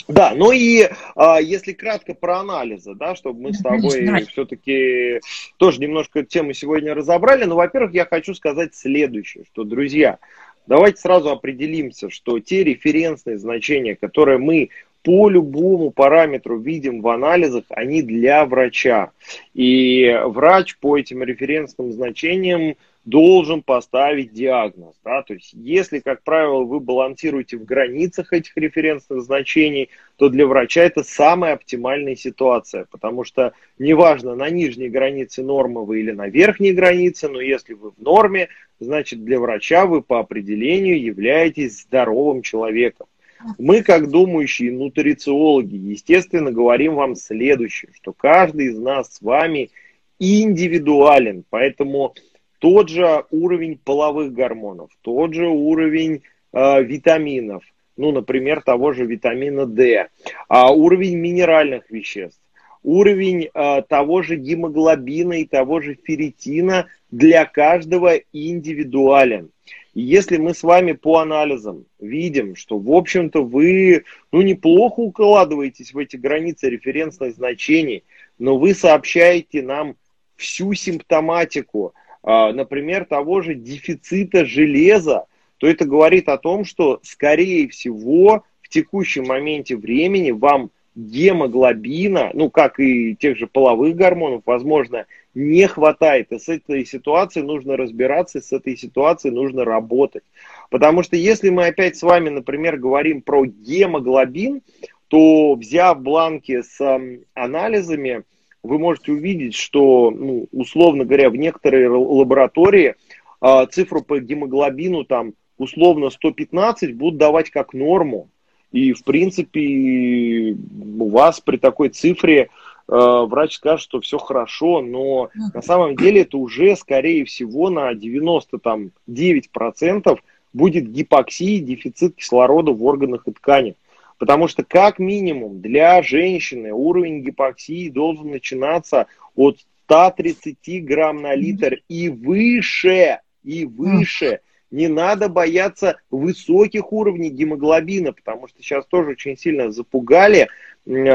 Да, ну и а, если кратко про анализы, да, чтобы мы с тобой все-таки тоже немножко тему сегодня разобрали. Ну, во-первых, я хочу сказать следующее, что, друзья, Давайте сразу определимся, что те референсные значения, которые мы по любому параметру видим в анализах, они для врача. И врач по этим референсным значениям должен поставить диагноз. Да? То есть, если, как правило, вы балансируете в границах этих референсных значений, то для врача это самая оптимальная ситуация, потому что неважно, на нижней границе нормы вы или на верхней границе, но если вы в норме, значит для врача вы по определению являетесь здоровым человеком. Мы, как думающие нутрициологи, естественно, говорим вам следующее, что каждый из нас с вами индивидуален, поэтому тот же уровень половых гормонов, тот же уровень э, витаминов, ну, например, того же витамина D, а уровень минеральных веществ, уровень э, того же гемоглобина и того же ферритина для каждого индивидуален. И если мы с вами по анализам видим, что, в общем-то, вы ну, неплохо укладываетесь в эти границы референсных значений, но вы сообщаете нам всю симптоматику, э, например, того же дефицита железа, то это говорит о том, что, скорее всего, в текущем моменте времени вам гемоглобина, ну, как и тех же половых гормонов, возможно, не хватает. И с этой ситуацией нужно разбираться, с этой ситуацией нужно работать. Потому что если мы опять с вами, например, говорим про гемоглобин, то взяв бланки с анализами, вы можете увидеть, что, ну, условно говоря, в некоторой лаборатории э, цифру по гемоглобину там условно 115 будут давать как норму. И, в принципе, у вас при такой цифре э, врач скажет, что все хорошо, но на самом деле это уже, скорее всего, на 99% будет гипоксия, дефицит кислорода в органах и тканях. Потому что, как минимум, для женщины уровень гипоксии должен начинаться от 130 грамм на литр и выше, и выше. Не надо бояться высоких уровней гемоглобина, потому что сейчас тоже очень сильно запугали,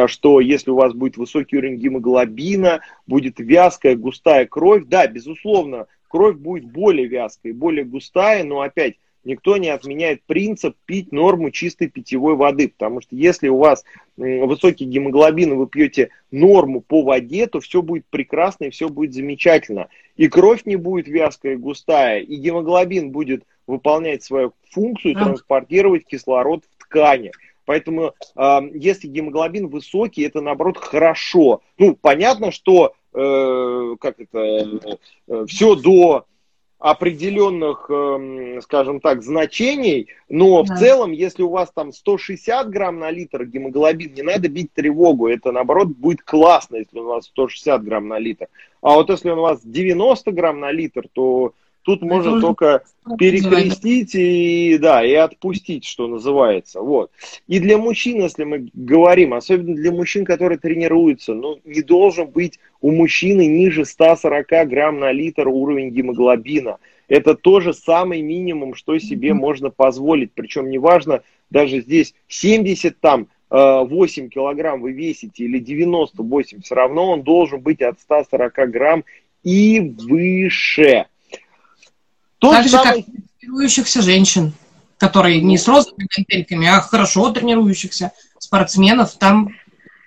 что если у вас будет высокий уровень гемоглобина, будет вязкая, густая кровь. Да, безусловно, кровь будет более вязкая, более густая, но опять никто не отменяет принцип пить норму чистой питьевой воды, потому что если у вас высокий гемоглобин, вы пьете норму по воде, то все будет прекрасно и все будет замечательно. И кровь не будет вязкая и густая, и гемоглобин будет выполнять свою функцию, транспортировать кислород в ткани. Поэтому, э, если гемоглобин высокий, это наоборот хорошо. Ну, понятно, что э, как это, э, все до определенных, эм, скажем так, значений, но да. в целом, если у вас там 160 грамм на литр гемоглобин, не надо бить тревогу, это наоборот будет классно, если у вас 160 грамм на литр. А вот если у вас 90 грамм на литр, то Тут Это можно только перекрестить и, да, и отпустить, что называется. Вот. И для мужчин, если мы говорим, особенно для мужчин, которые тренируются, ну, не должен быть у мужчины ниже 140 грамм на литр уровень гемоглобина. Это тоже самый минимум, что себе mm-hmm. можно позволить. Причем неважно, даже здесь 70 там, 8 э, килограмм вы весите или 98, все равно он должен быть от 140 грамм и выше. Так же, как тренирующихся женщин, которые не с розовыми гантельками, а хорошо тренирующихся спортсменов. Там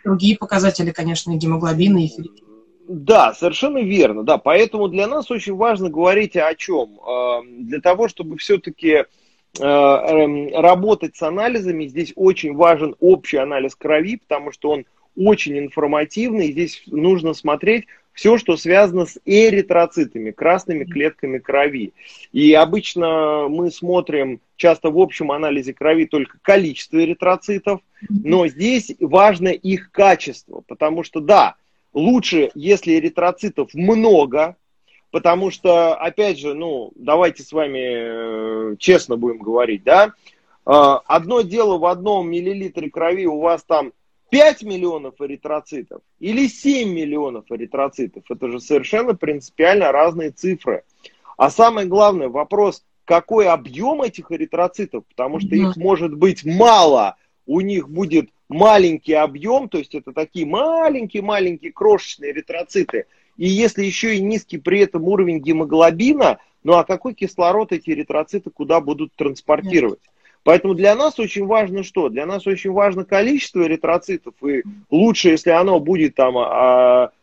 другие показатели, конечно, и гемоглобина, и ферритин. Да, совершенно верно. Да, поэтому для нас очень важно говорить о чем. Для того, чтобы все-таки эм, работать с анализами, здесь очень важен общий анализ крови, потому что он очень информативный. Здесь нужно смотреть все, что связано с эритроцитами, красными клетками крови. И обычно мы смотрим часто в общем анализе крови только количество эритроцитов, но здесь важно их качество, потому что да, лучше, если эритроцитов много, потому что, опять же, ну, давайте с вами э, честно будем говорить, да, э, одно дело в одном миллилитре крови у вас там 5 миллионов эритроцитов или 7 миллионов эритроцитов. Это же совершенно принципиально разные цифры. А самое главное, вопрос, какой объем этих эритроцитов, потому что их может быть мало, у них будет маленький объем, то есть это такие маленькие-маленькие крошечные эритроциты. И если еще и низкий при этом уровень гемоглобина, ну а какой кислород эти эритроциты куда будут транспортировать? Поэтому для нас очень важно что? Для нас очень важно количество эритроцитов, и лучше, если оно будет там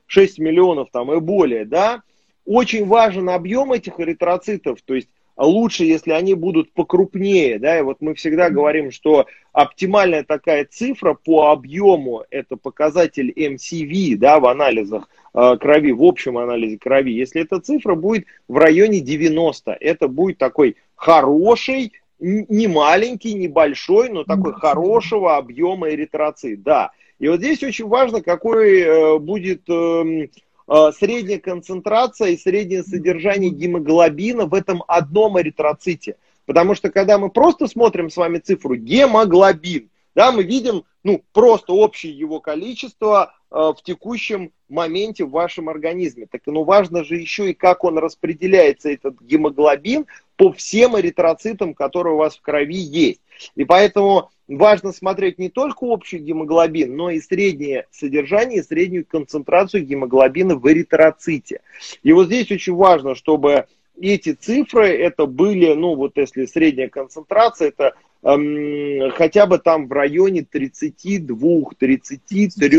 6 а, миллионов там, и более, да. Очень важен объем этих эритроцитов, то есть лучше, если они будут покрупнее, да, и вот мы всегда говорим, что оптимальная такая цифра по объему, это показатель MCV, да, в анализах э, крови, в общем анализе крови, если эта цифра будет в районе 90, это будет такой хороший не маленький, не большой, но такой хорошего объема эритроцит, да. И вот здесь очень важно, какой э, будет эм, э, средняя концентрация и среднее содержание гемоглобина в этом одном эритроците. Потому что когда мы просто смотрим с вами цифру гемоглобин, да, мы видим ну, просто общее его количество в текущем моменте в вашем организме. Так ну важно же еще и как он распределяется, этот гемоглобин, по всем эритроцитам, которые у вас в крови есть. И поэтому важно смотреть не только общий гемоглобин, но и среднее содержание, среднюю концентрацию гемоглобина в эритроците. И вот здесь очень важно, чтобы эти цифры, это были, ну вот если средняя концентрация, это эм, хотя бы там в районе 32, 33,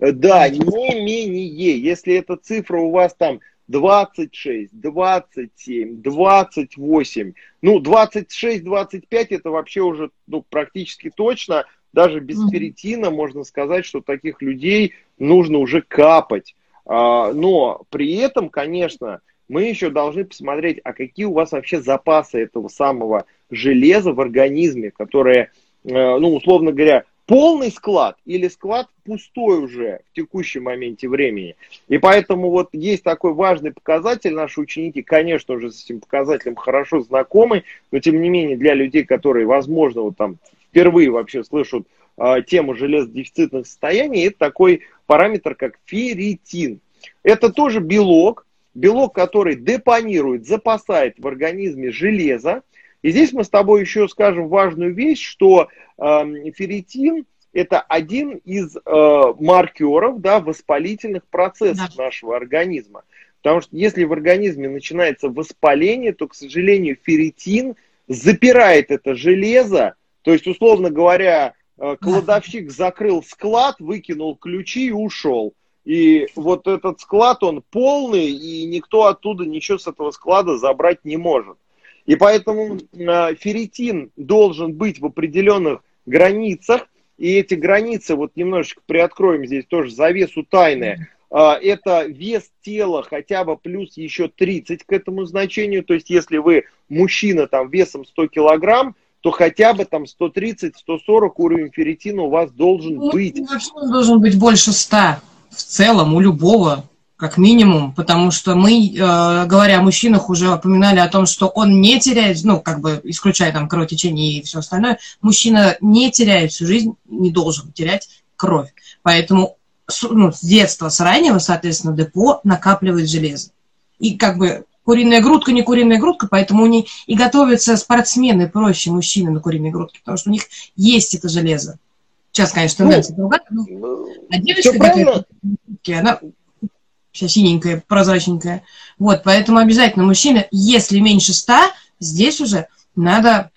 да, не менее. Если эта цифра у вас там 26, 27, 28. Ну, 26, 25 это вообще уже ну, практически точно. Даже без ферритина можно сказать, что таких людей нужно уже капать. А, но при этом, конечно, мы еще должны посмотреть, а какие у вас вообще запасы этого самого железа в организме, которое, э, ну, условно говоря, полный склад или склад пустой уже в текущем моменте времени. И поэтому вот есть такой важный показатель. Наши ученики, конечно, уже с этим показателем хорошо знакомы, но тем не менее для людей, которые, возможно, вот там впервые вообще слышат э, тему железодефицитных состояний, это такой параметр, как ферритин. Это тоже белок, белок, который депонирует, запасает в организме железо, и здесь мы с тобой еще скажем важную вещь, что э, ферритин это один из э, маркеров да, воспалительных процессов да. нашего организма. Потому что если в организме начинается воспаление, то, к сожалению, ферритин запирает это железо. То есть, условно говоря, э, кладовщик закрыл склад, выкинул ключи и ушел. И вот этот склад, он полный, и никто оттуда ничего с этого склада забрать не может. И поэтому э, ферритин должен быть в определенных границах, и эти границы, вот немножечко приоткроем здесь тоже завесу тайны, э, это вес тела хотя бы плюс еще 30 к этому значению, то есть если вы мужчина там весом 100 килограмм, то хотя бы там 130-140 уровень ферритина у вас должен ну, быть. Он должен быть больше 100 в целом у любого как минимум, потому что мы, э, говоря о мужчинах, уже упоминали о том, что он не теряет, ну, как бы исключая там кровотечение и все остальное, мужчина не теряет всю жизнь, не должен терять кровь. Поэтому ну, с детства, с раннего, соответственно, депо накапливает железо. И как бы куриная грудка, не куриная грудка, поэтому они и готовятся спортсмены проще мужчины на куриной грудке, потому что у них есть это железо. Сейчас, конечно, ну, тенденция ну, другая, но а девочка, которая она вся синенькая, прозрачненькая. Вот, поэтому обязательно мужчина, если меньше 100, здесь уже надо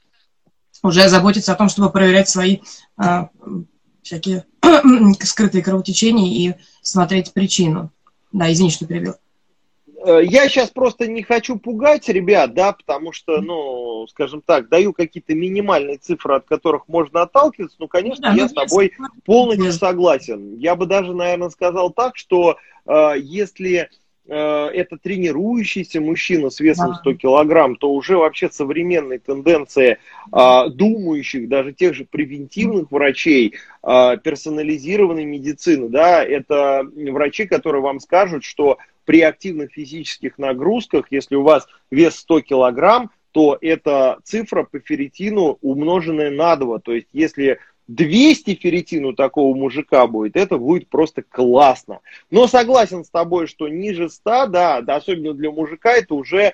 уже заботиться о том, чтобы проверять свои а, всякие скрытые кровотечения и смотреть причину. Да, извини, что перебил. Э, я сейчас просто не хочу пугать ребят, да, потому что, ну, скажем так, даю какие-то минимальные цифры, от которых можно отталкиваться. Ну, конечно, да, я с тобой полностью согласен. Я бы даже, наверное, сказал так, что э, если э, это тренирующийся мужчина с весом 100 килограмм, то уже вообще современные тенденции э, думающих, даже тех же превентивных врачей, персонализированной медицины, да, это врачи, которые вам скажут, что при активных физических нагрузках, если у вас вес 100 килограмм, то это цифра по ферритину умноженная на 2. То есть, если 200 ферритин у такого мужика будет, это будет просто классно. Но согласен с тобой, что ниже 100, да, да особенно для мужика, это уже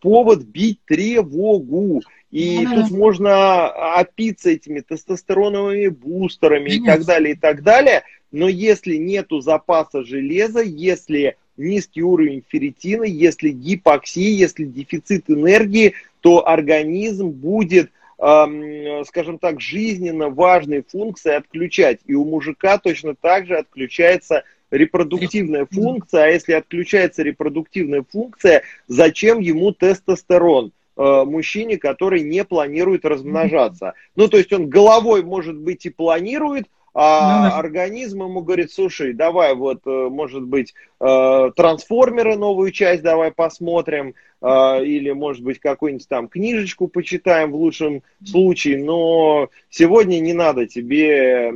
повод бить тревогу. И mm тут можно опиться этими тестостероновыми бустерами mm и так далее, и так далее. Но если нету запаса железа, если низкий уровень ферритина, если гипоксия, если дефицит энергии, то организм будет, скажем так, жизненно важные функции отключать. И у мужика точно так же отключается репродуктивная функция, а если отключается репродуктивная функция, зачем ему тестостерон? Э, мужчине, который не планирует размножаться. Ну, то есть он головой, может быть, и планирует, а ну, организм ему говорит, слушай, давай вот, э, может быть, э, трансформеры новую часть давай посмотрим, э, или, может быть, какую-нибудь там книжечку почитаем в лучшем случае, но сегодня не надо тебе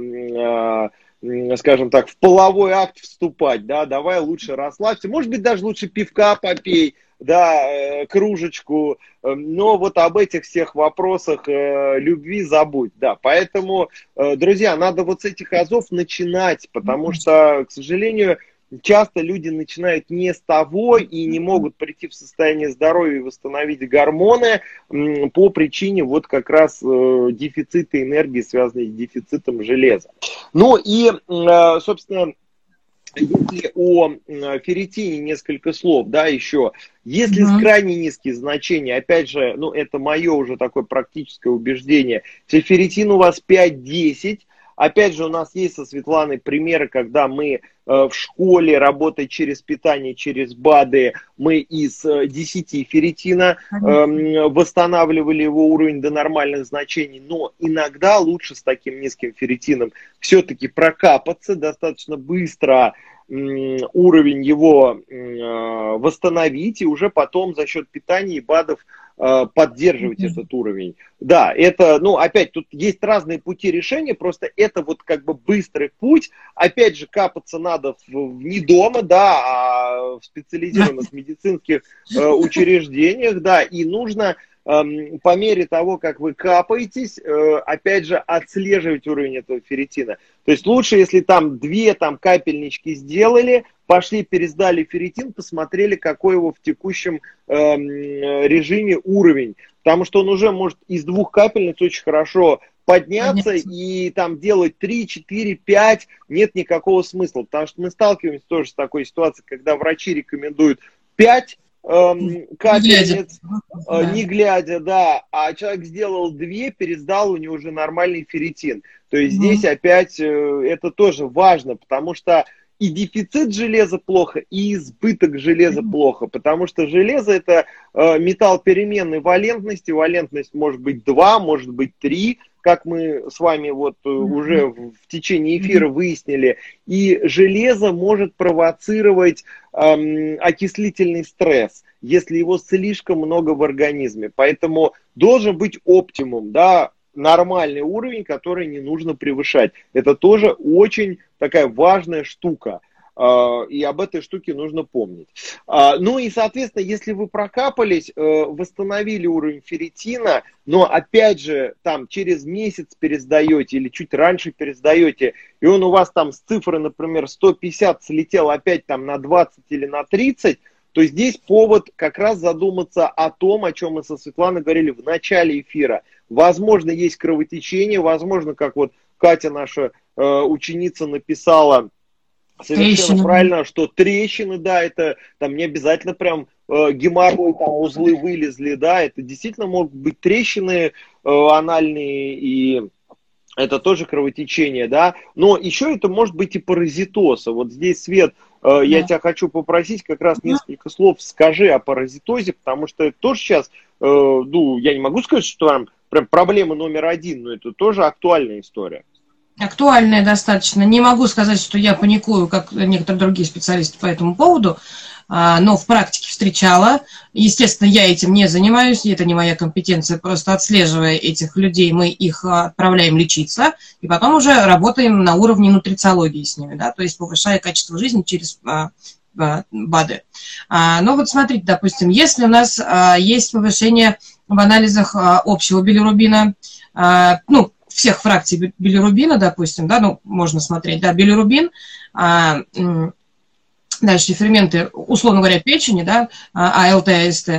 скажем так, в половой акт вступать, да, давай лучше расслабься, может быть, даже лучше пивка попей, да, э, кружечку, эм, но вот об этих всех вопросах э, любви забудь, да, поэтому, э, друзья, надо вот с этих азов начинать, потому что, к сожалению, часто люди начинают не с того и не могут прийти в состояние здоровья и восстановить гормоны по причине вот как раз дефицита энергии, связанной с дефицитом железа. Ну и, собственно, если о ферритине несколько слов, да, еще. Если mm-hmm. крайне низкие значения, опять же, ну, это мое уже такое практическое убеждение, если ферритин у вас 5-10, Опять же, у нас есть со Светланой примеры, когда мы э, в школе, работая через питание, через БАДы, мы из 10 э, ферритина э, восстанавливали его уровень до нормальных значений. Но иногда лучше с таким низким ферритином все-таки прокапаться достаточно быстро, уровень его э, восстановить и уже потом за счет питания и БАДов Э, поддерживать mm-hmm. этот уровень. Да, это, ну, опять, тут есть разные пути решения, просто это вот как бы быстрый путь. Опять же, капаться надо в, не дома, да, а в специализированных медицинских э, учреждениях, да, и нужно Эм, по мере того, как вы капаетесь, э, опять же, отслеживать уровень этого ферритина. То есть лучше, если там две там, капельнички сделали, пошли, пересдали ферритин, посмотрели, какой его в текущем эм, режиме уровень. Потому что он уже может из двух капельниц очень хорошо подняться Понятно. и там делать 3, 4, 5, нет никакого смысла. Потому что мы сталкиваемся тоже с такой ситуацией, когда врачи рекомендуют 5 эм, капельниц, э, не глядя, да, а человек сделал две, пересдал, у него уже нормальный ферритин. То есть угу. здесь опять э, это тоже важно, потому что и дефицит железа плохо, и избыток железа плохо, потому что железо это э, металл переменной валентности, валентность может быть 2, может быть 3, как мы с вами вот mm уже в, течение эфира выяснили, и железо может провоцировать эм, окислительный стресс, если его слишком много в организме. Поэтому должен быть оптимум, да, нормальный уровень, который не нужно превышать. Это тоже очень такая важная штука. А, и об этой штуке нужно помнить. А, ну и, соответственно, если вы прокапались, э, восстановили уровень ферритина, но опять же там через месяц пересдаете или чуть раньше пересдаете, и он у вас там с цифры, например, 150 слетел опять там на 20 или на 30, то здесь повод как раз задуматься о том, о чем мы со Светланой говорили в начале эфира. Возможно, есть кровотечение, возможно, как вот Катя, наша э, ученица, написала, Совершенно трещины. правильно, что трещины, да, это там не обязательно прям э, геморрой, там узлы вылезли, да, это действительно могут быть трещины э, анальные и это тоже кровотечение, да, но еще это может быть и паразитоз. Вот здесь Свет э, я тебя хочу попросить как раз несколько слов скажи о паразитозе, потому что это тоже сейчас, э, ну, я не могу сказать, что там прям проблема номер один, но это тоже актуальная история. Актуальная достаточно. Не могу сказать, что я паникую, как некоторые другие специалисты по этому поводу. А, но в практике встречала. Естественно, я этим не занимаюсь, это не моя компетенция, просто отслеживая этих людей, мы их отправляем лечиться, и потом уже работаем на уровне нутрициологии с ними, да, то есть повышая качество жизни через а, а, БАДы. Но вот смотрите, допустим, если у нас есть повышение в анализах общего билирубина, ну, всех фракций билирубина, допустим, да, ну, можно смотреть, да, билирубин, дальше ферменты, условно говоря, печени, да, АЛТ, АСТ.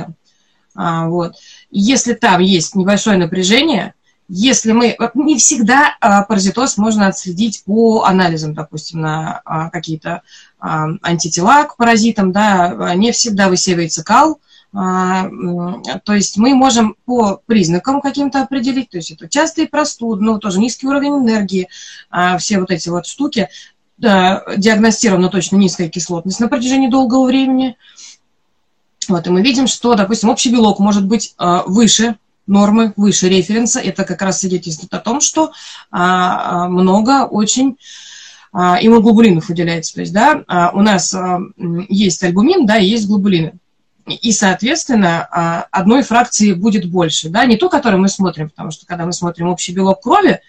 А, вот. Если там есть небольшое напряжение, если мы... Не всегда а, паразитоз можно отследить по анализам, допустим, на а, какие-то а, антитела к паразитам, да, не всегда высеивается кал, а, то есть мы можем по признакам каким-то определить, то есть это частые простуды, ну, тоже низкий уровень энергии, а, все вот эти вот штуки, диагностирована точно низкая кислотность на протяжении долгого времени. Вот, и мы видим, что, допустим, общий белок может быть э, выше нормы, выше референса. Это как раз свидетельствует о том, что много очень иммуноглобулинов выделяется. То есть, да, у нас есть альбумин, да, и есть глобулины. И, соответственно, одной фракции будет больше. Да? Не ту, которую мы смотрим, потому что когда мы смотрим общий белок крови,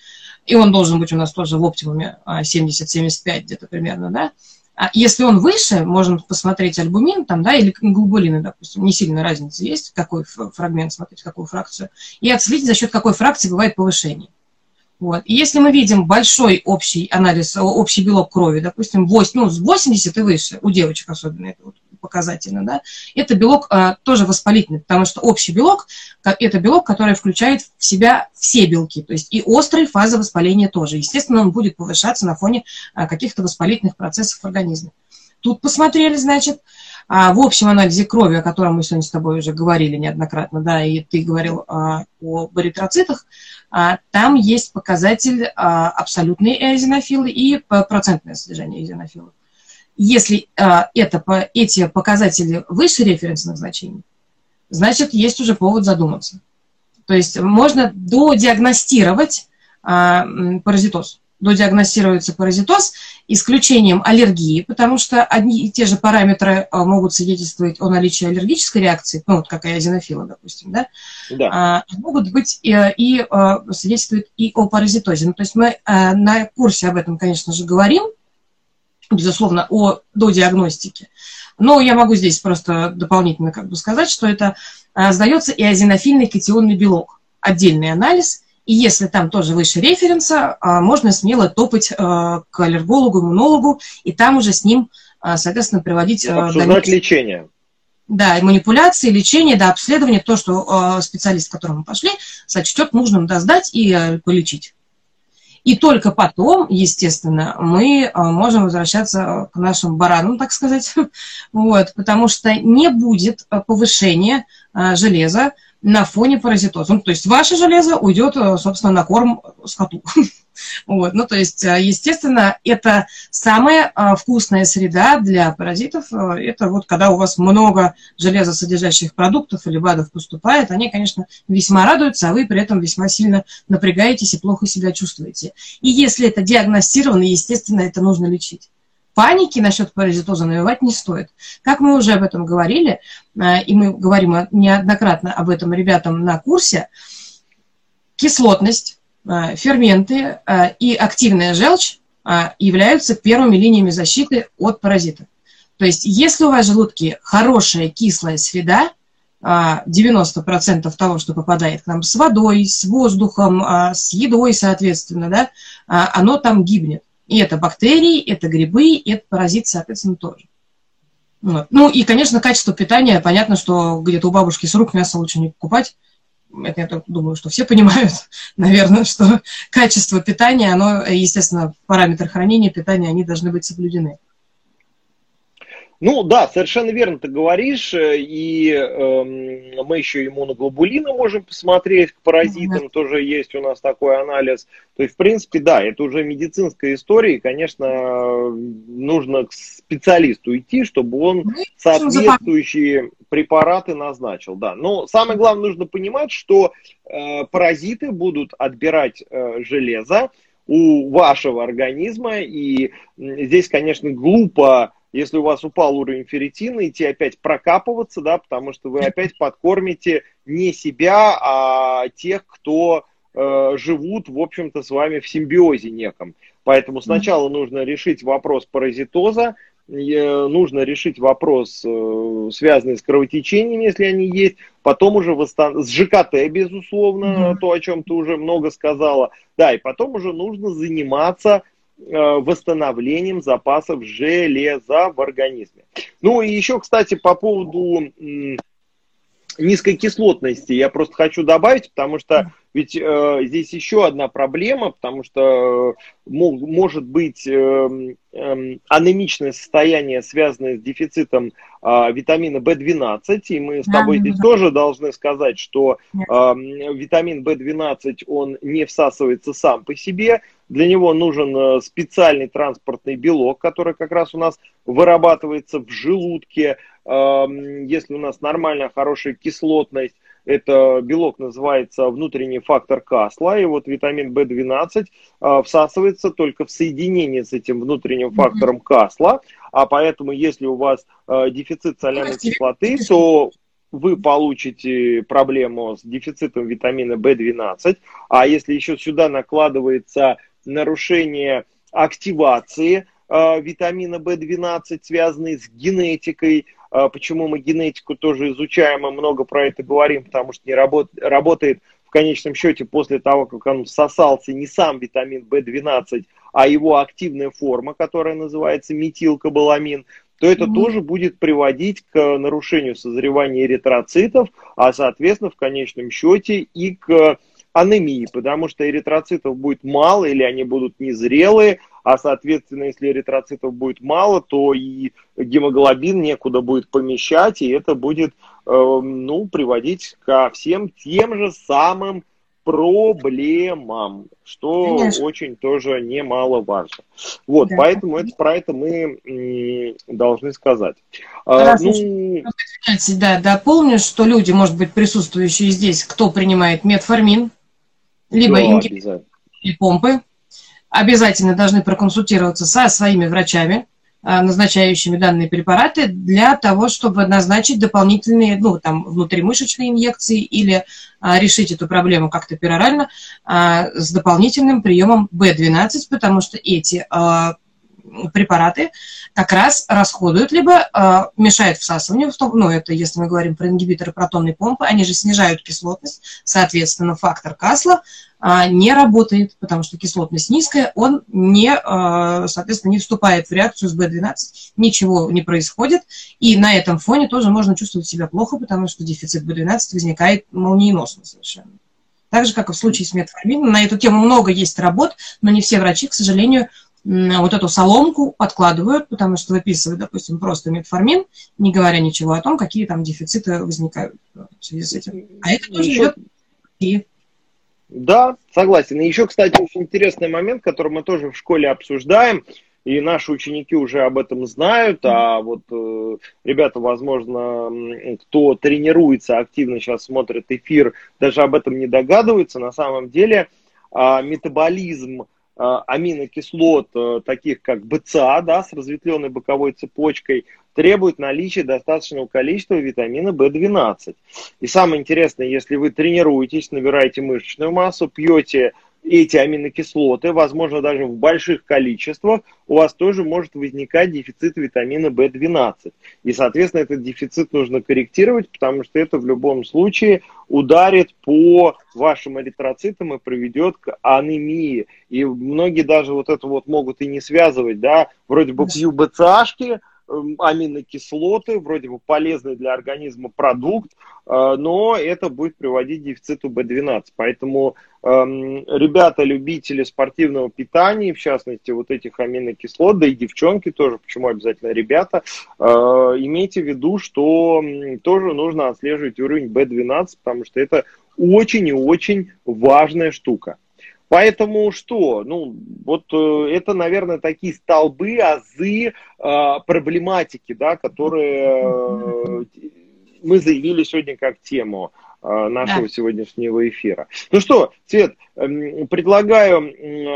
и он должен быть у нас тоже в оптимуме 70-75 а, где-то примерно, да. А если он выше, можно посмотреть альбумин там, да, или глобулины, допустим, не сильно разница есть, какой фрагмент смотреть, какую фракцию, и отследить, за счет какой фракции бывает повышение. Вот. И если мы видим большой общий анализ, общий белок крови, допустим, 8, ну, с 80 и выше, у девочек особенно это вот показательно, да, это белок а, тоже воспалительный, потому что общий белок – это белок, который включает в себя все белки, то есть и острые фазы воспаления тоже. Естественно, он будет повышаться на фоне а, каких-то воспалительных процессов в организме. Тут посмотрели, значит, а, в общем анализе крови, о котором мы сегодня с тобой уже говорили неоднократно, да, и ты говорил а, о баритроцитах, а, там есть показатель а, абсолютные эозинофилы и процентное содержание эозинофилов. Если а, это, эти показатели выше референсных значений, значит, есть уже повод задуматься. То есть можно додиагностировать а, паразитоз. Додиагностируется паразитоз исключением аллергии, потому что одни и те же параметры а, могут свидетельствовать о наличии аллергической реакции, ну, вот как и азинофила, допустим, да, да. А, могут быть и, и а, свидетельствуют и о паразитозе. Ну, то есть мы а, на курсе об этом, конечно же, говорим, безусловно, о додиагностике. Но я могу здесь просто дополнительно как бы сказать, что это а, сдается и азинофильный катионный белок. Отдельный анализ. И если там тоже выше референса, а, можно смело топать а, к аллергологу, иммунологу, и там уже с ним, соответственно, приводить... Обсуждать лечение. Да, и манипуляции, лечение, да, обследование, то, что специалист, к которому мы пошли, сочтет нужным да, сдать и полечить. И только потом, естественно, мы а, можем возвращаться к нашим баранам, так сказать, вот, потому что не будет а, повышения а, железа на фоне паразитоза. Ну, то есть ваше железо уйдет, собственно, на корм скоту. Вот. Ну, то есть, а, естественно, это самая а, вкусная среда для паразитов. А, это вот когда у вас много железосодержащих продуктов или БАДов поступает, они, конечно, весьма радуются, а вы при этом весьма сильно напрягаетесь и плохо себя чувствуете. И если это диагностировано, естественно, это нужно лечить паники насчет паразитоза навевать не стоит. Как мы уже об этом говорили, и мы говорим неоднократно об этом ребятам на курсе, кислотность Э, ферменты э, и активная желчь э, являются первыми линиями защиты от паразитов. То есть, если у вас в желудке хорошая кислая среда, 90% того, что попадает к нам с водой, с воздухом, с едой, соответственно, да, оно там гибнет. И это бактерии, это грибы, и это паразит, соответственно, тоже. Вот. Ну и, конечно, качество питания. Понятно, что где-то у бабушки с рук мясо лучше не покупать, это я думаю, что все понимают, наверное, что качество питания, оно, естественно, параметры хранения питания, они должны быть соблюдены. Ну да, совершенно верно ты говоришь, э, и э, мы еще иммуноглобулины можем посмотреть, к паразитам mm-hmm. тоже есть у нас такой анализ. То есть, в принципе, да, это уже медицинская история, и, конечно, нужно к специалисту идти, чтобы он ну, соответствующие препараты назначил, да. Но самое главное, нужно понимать, что э, паразиты будут отбирать э, железо у вашего организма, и здесь, конечно, глупо если у вас упал уровень ферритина, идти опять прокапываться, да, потому что вы опять подкормите не себя, а тех, кто э, живут, в общем-то, с вами в симбиозе неком. Поэтому сначала нужно решить вопрос паразитоза, э, нужно решить вопрос, э, связанный с кровотечениями, если они есть, потом уже восстан... с ЖКТ, безусловно, mm-hmm. то, о чем ты уже много сказала, да, и потом уже нужно заниматься восстановлением запасов железа в организме. Ну и еще, кстати, по поводу низкой кислотности я просто хочу добавить, потому что ведь э, здесь еще одна проблема, потому что э, мог, может быть э, э, анемичное состояние, связанное с дефицитом э, витамина В12, и мы с тобой здесь тоже должны сказать, что э, витамин В12, он не всасывается сам по себе, для него нужен э, специальный транспортный белок, который как раз у нас вырабатывается в желудке, если у нас нормальная, хорошая кислотность, это белок называется внутренний фактор Касла, и вот витамин В12 а, всасывается только в соединении с этим внутренним фактором Касла, а поэтому если у вас а, дефицит соляной кислоты, то вы получите проблему с дефицитом витамина В12, а если еще сюда накладывается нарушение активации э, витамина В12, связанные с генетикой, почему мы генетику тоже изучаем и много про это говорим, потому что не работ, работает в конечном счете после того, как он всосался не сам витамин В12, а его активная форма, которая называется метилкобаламин, то это mm-hmm. тоже будет приводить к нарушению созревания эритроцитов, а соответственно в конечном счете и к анемии, потому что эритроцитов будет мало или они будут незрелые, а соответственно, если эритроцитов будет мало, то и гемоглобин некуда будет помещать, и это будет э, ну, приводить ко всем тем же самым проблемам, что Конечно. очень тоже немаловажно. Вот, да. поэтому это, про это мы должны сказать. А, ну... Да, дополню, что люди, может быть, присутствующие здесь, кто принимает метформин, либо ингибиторы помпы, обязательно должны проконсультироваться со своими врачами, а, назначающими данные препараты для того, чтобы назначить дополнительные, ну, там, внутримышечные инъекции или а, решить эту проблему как-то перорально а, с дополнительным приемом B12, потому что эти а, препараты как раз расходуют, либо э, мешают всасыванию, ну, это если мы говорим про ингибиторы протонной помпы, они же снижают кислотность, соответственно, фактор Касла э, не работает, потому что кислотность низкая, он не, э, соответственно, не вступает в реакцию с B12, ничего не происходит, и на этом фоне тоже можно чувствовать себя плохо, потому что дефицит B12 возникает молниеносно совершенно. Так же, как и в случае с метформином. На эту тему много есть работ, но не все врачи, к сожалению, вот эту соломку подкладывают, потому что выписывают, допустим, просто метформин, не говоря ничего о том, какие там дефициты возникают в связи с этим. А это тоже еще... идет Да, согласен. И еще, кстати, очень интересный момент, который мы тоже в школе обсуждаем, и наши ученики уже об этом знают, а вот э, ребята, возможно, кто тренируется активно, сейчас смотрит эфир, даже об этом не догадываются. На самом деле э, метаболизм Э, аминокислот, э, таких как БЦА, да, с разветвленной боковой цепочкой, требует наличия достаточного количества витамина В12. И самое интересное, если вы тренируетесь, набираете мышечную массу, пьете эти аминокислоты, возможно, даже в больших количествах, у вас тоже может возникать дефицит витамина В12. И, соответственно, этот дефицит нужно корректировать, потому что это в любом случае ударит по вашим эритроцитам и приведет к анемии. И многие даже вот это вот могут и не связывать, да, вроде бы пью БЦАшки, аминокислоты, вроде бы полезный для организма продукт, э, но это будет приводить к дефициту B12. Поэтому эм, ребята, любители спортивного питания, в частности, вот этих аминокислот, да и девчонки тоже, почему обязательно ребята, э, имейте в виду, что тоже нужно отслеживать уровень B12, потому что это очень и очень важная штука. Поэтому что? Ну, вот э, это, наверное, такие столбы, азы э, проблематики, да, которые э, мы заявили сегодня как тему нашего да. сегодняшнего эфира. Ну что, Свет, эм, предлагаю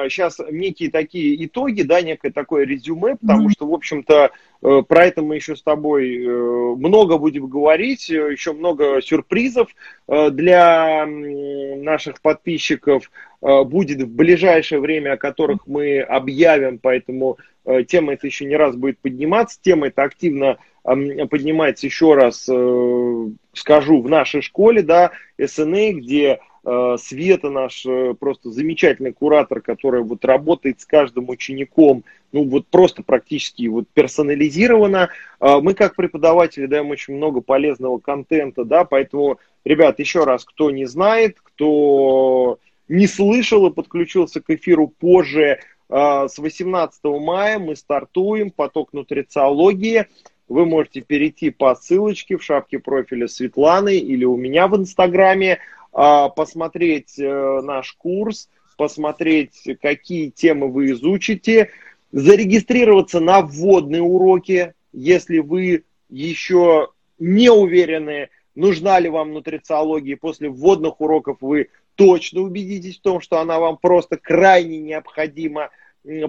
сейчас некие такие итоги, да, некое такое резюме, потому mm-hmm. что, в общем-то, э, про это мы еще с тобой э, много будем говорить, еще много сюрпризов для наших подписчиков. Э, будет в ближайшее время, о которых мы объявим, поэтому э, тема эта еще не раз будет подниматься. Тема эта активно поднимается еще раз, э, скажу, в нашей школе, да, СНА, где Света наш просто замечательный куратор, который вот работает с каждым учеником, ну вот просто практически вот персонализированно. Мы как преподаватели даем очень много полезного контента, да, поэтому, ребят, еще раз, кто не знает, кто не слышал и подключился к эфиру позже, а, с 18 мая мы стартуем поток нутрициологии. Вы можете перейти по ссылочке в шапке профиля Светланы или у меня в Инстаграме, а, посмотреть э, наш курс, посмотреть, какие темы вы изучите, зарегистрироваться на вводные уроки, если вы еще не уверены, нужна ли вам нутрициология. После вводных уроков вы точно убедитесь в том, что она вам просто крайне необходима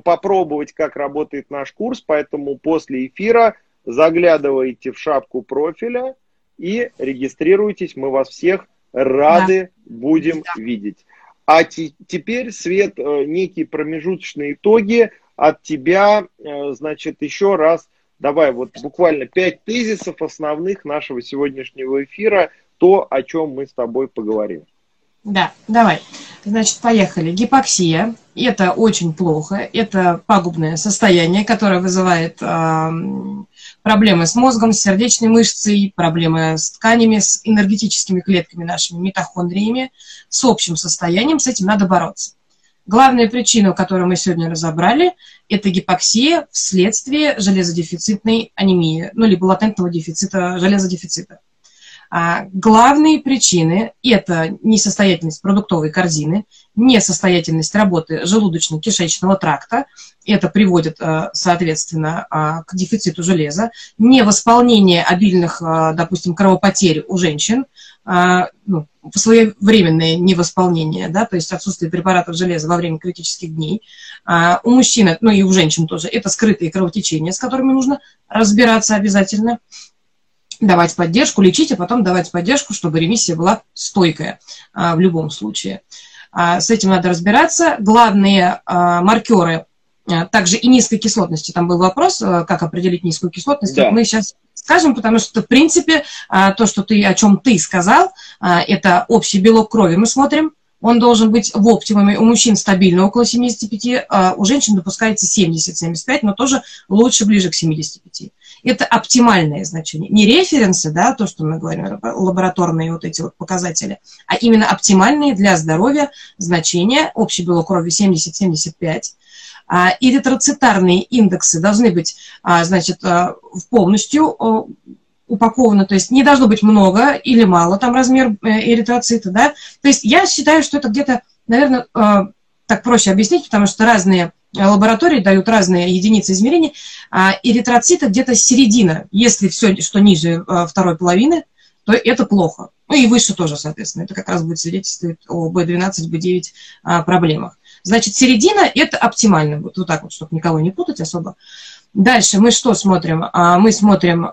попробовать, как работает наш курс. Поэтому после эфира заглядывайте в шапку профиля и регистрируйтесь. Мы вас всех рады да. будем да. видеть. А теперь, Свет, э, некие промежуточные итоги от тебя. Э, значит, еще раз давай вот буквально пять тезисов основных нашего сегодняшнего эфира, то, о чем мы с тобой поговорим. Да, давай. Значит, поехали. Гипоксия. Это очень плохо. Это пагубное состояние, которое вызывает э, проблемы с мозгом, с сердечной мышцей, проблемы с тканями, с энергетическими клетками нашими, митохондриями, с общим состоянием. С этим надо бороться. Главная причина, которую мы сегодня разобрали, это гипоксия вследствие железодефицитной анемии, ну, либо латентного дефицита, железодефицита. А главные причины – это несостоятельность продуктовой корзины, несостоятельность работы желудочно-кишечного тракта, это приводит, э, соответственно, а, к дефициту железа, невосполнение обильных, э, допустим, кровопотерь у женщин, а, ну, своевременное невосполнение, да, то есть отсутствие препаратов железа во время критических дней. У мужчин, ну и у женщин тоже, это скрытые кровотечения, с которыми нужно разбираться обязательно давать поддержку, лечить, а потом давать поддержку, чтобы ремиссия была стойкая а, в любом случае. А, с этим надо разбираться. Главные а, маркеры также и низкой кислотности. Там был вопрос, как определить низкую кислотность. Да. Мы сейчас скажем, потому что, в принципе, то, что ты, о чем ты сказал, это общий белок крови мы смотрим, он должен быть в оптимуме. У мужчин стабильно около 75, а у женщин допускается 70-75, но тоже лучше ближе к 75. Это оптимальное значение. Не референсы, да, то, что мы говорим, лабораторные вот эти вот показатели, а именно оптимальные для здоровья значения. Общий белок крови 70-75. А, эритроцитарные индексы должны быть, а, значит, а, полностью упаковано, то есть не должно быть много или мало там размер э, эритроцита, да. То есть я считаю, что это где-то, наверное, так проще объяснить, потому что разные лаборатории дают разные единицы измерения, а эритроцита где-то середина. Если все, что ниже а, второй половины, то это плохо. Ну и выше тоже, соответственно. Это как раз будет свидетельствовать о B12, B9 а, проблемах. Значит, середина – это оптимально. Вот, вот так вот, чтобы никого не путать особо. Дальше мы что смотрим? А, мы смотрим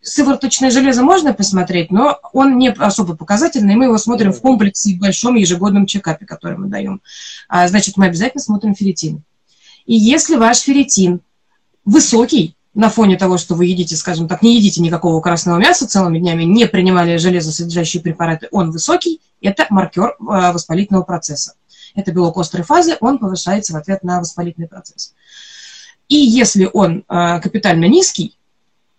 сывороточное железо можно посмотреть, но он не особо показательный, мы его смотрим в комплексе в большом ежегодном чекапе, который мы даем. А, значит, мы обязательно смотрим ферритин. И если ваш ферритин высокий, на фоне того, что вы едите, скажем так, не едите никакого красного мяса целыми днями, не принимали железосодержащие препараты, он высокий, это маркер а, воспалительного процесса. Это белок острой фазы, он повышается в ответ на воспалительный процесс. И если он капитально низкий,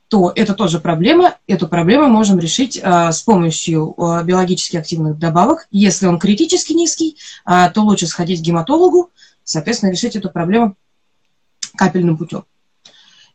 то это тоже проблема. Эту проблему можем решить а, с помощью а, биологически активных добавок. Если он критически низкий, а, то лучше сходить к гематологу, соответственно, решить эту проблему капельным путем.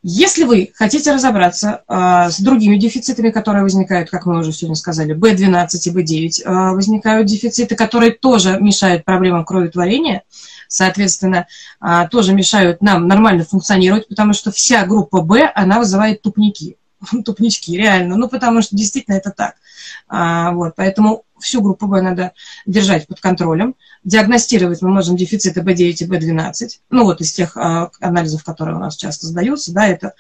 Если вы хотите разобраться э, с другими дефицитами, которые возникают, как мы уже сегодня сказали, B12 и B9 э, возникают дефициты, которые тоже мешают проблемам кроветворения, соответственно, э, тоже мешают нам нормально функционировать, потому что вся группа B, она вызывает тупники. Тупнички, реально. Ну, потому что действительно это так. А, вот, поэтому всю группу B надо держать под контролем. Диагностировать мы можем дефициты B9 и B12. Ну, вот из тех а, анализов, которые у нас часто сдаются, да, это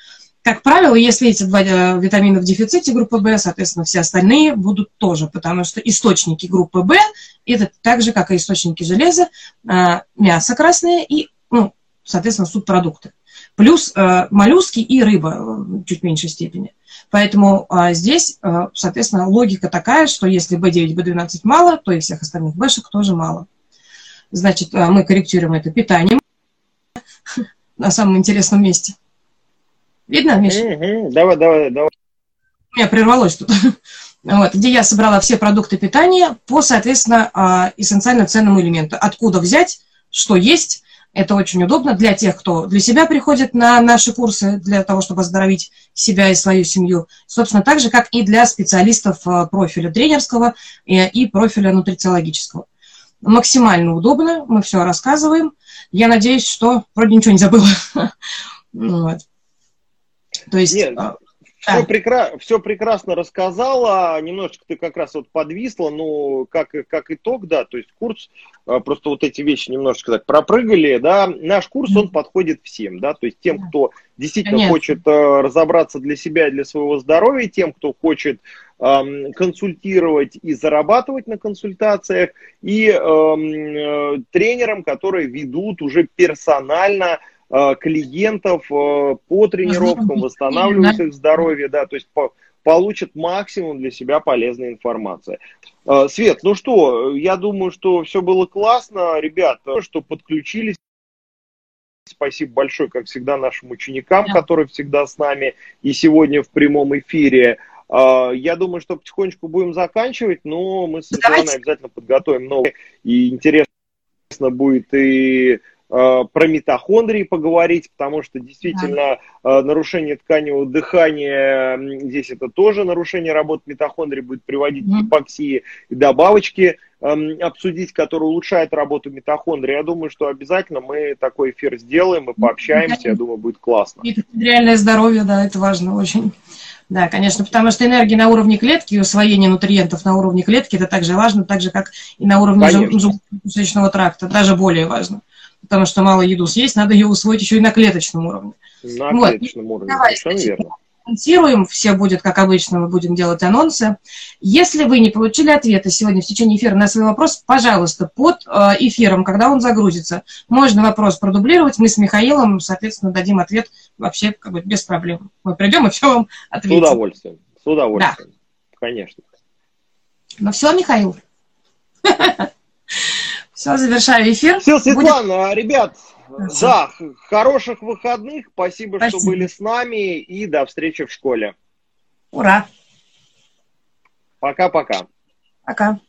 как правило, если эти два э, витамина в дефиците группы В, соответственно, все остальные будут тоже, потому что источники группы В – это так же, как и источники железа, а, мясо красное и, ну, соответственно, субпродукты. Плюс э, моллюски и рыба в чуть меньшей степени. Поэтому а, здесь, а, соответственно, логика такая, что если B9, B12 мало, то и всех остальных бэшек тоже мало. Значит, а, мы корректируем это питанием на самом интересном месте. Видно, Миша? Угу. Давай, давай, давай. У меня прервалось тут. Вот, где я собрала все продукты питания по, соответственно, а, эссенциально ценному элементу. Откуда взять, что есть, это очень удобно для тех, кто для себя приходит на наши курсы, для того, чтобы оздоровить себя и свою семью. Собственно, так же, как и для специалистов э, профиля тренерского э, и профиля нутрициологического. Максимально удобно, мы все рассказываем. Я надеюсь, что вроде ничего не забыла. Вот. То есть... Нет, а, все, да. прекра... все прекрасно рассказала, немножечко ты как раз вот подвисла, ну, как, как итог, да, то есть курс, а, просто вот эти вещи немножечко так пропрыгали, да, наш курс, он подходит всем, да, то есть тем, кто действительно Конечно. хочет а, разобраться для себя и для своего здоровья, тем, кто хочет консультировать и зарабатывать на консультациях, и эм, тренерам, которые ведут уже персонально Э, клиентов э, по тренировкам, восстанавливают их здоровье, да, то есть получат максимум для себя полезной информации. Э, Свет, ну что, я думаю, что все было классно, ребят, что подключились. Спасибо большое, как всегда, нашим ученикам, да. которые всегда с нами и сегодня в прямом эфире. Я думаю, что потихонечку будем заканчивать, но мы с Светланой обязательно подготовим новые и интересно будет и Э, про митохондрии поговорить, потому что действительно да. Э, нарушение тканевого дыхания, здесь это тоже нарушение работы митохондрий будет приводить mm. к гипоксии и добавочки эм, обсудить, которые улучшают работу митохондрий. Я думаю, что обязательно мы такой эфир сделаем, мы пообщаемся, я думаю, будет классно. Реальное здоровье, да, это важно очень. Да, конечно, потому что энергия на уровне клетки и усвоение нутриентов на уровне клетки это также важно, так же, как и на уровне желудочно тракта, даже более важно потому что мало еду съесть, надо ее усвоить еще и на клеточном уровне. На вот. клеточном уровне, Давай, совершенно верно. Анонсируем, все будет как обычно, мы будем делать анонсы. Если вы не получили ответа сегодня в течение эфира на свой вопрос, пожалуйста, под э, эфиром, когда он загрузится, можно вопрос продублировать, мы с Михаилом, соответственно, дадим ответ вообще как бы без проблем. Мы придем и все вам ответим. С удовольствием, с удовольствием, да. конечно. Ну все, Михаил. Все, завершаю эфир. Все, Светлана, Будет... ребят, да, хороших выходных. Спасибо, Спасибо, что были с нами. И до встречи в школе. Ура. Пока-пока. Пока. -пока. Пока.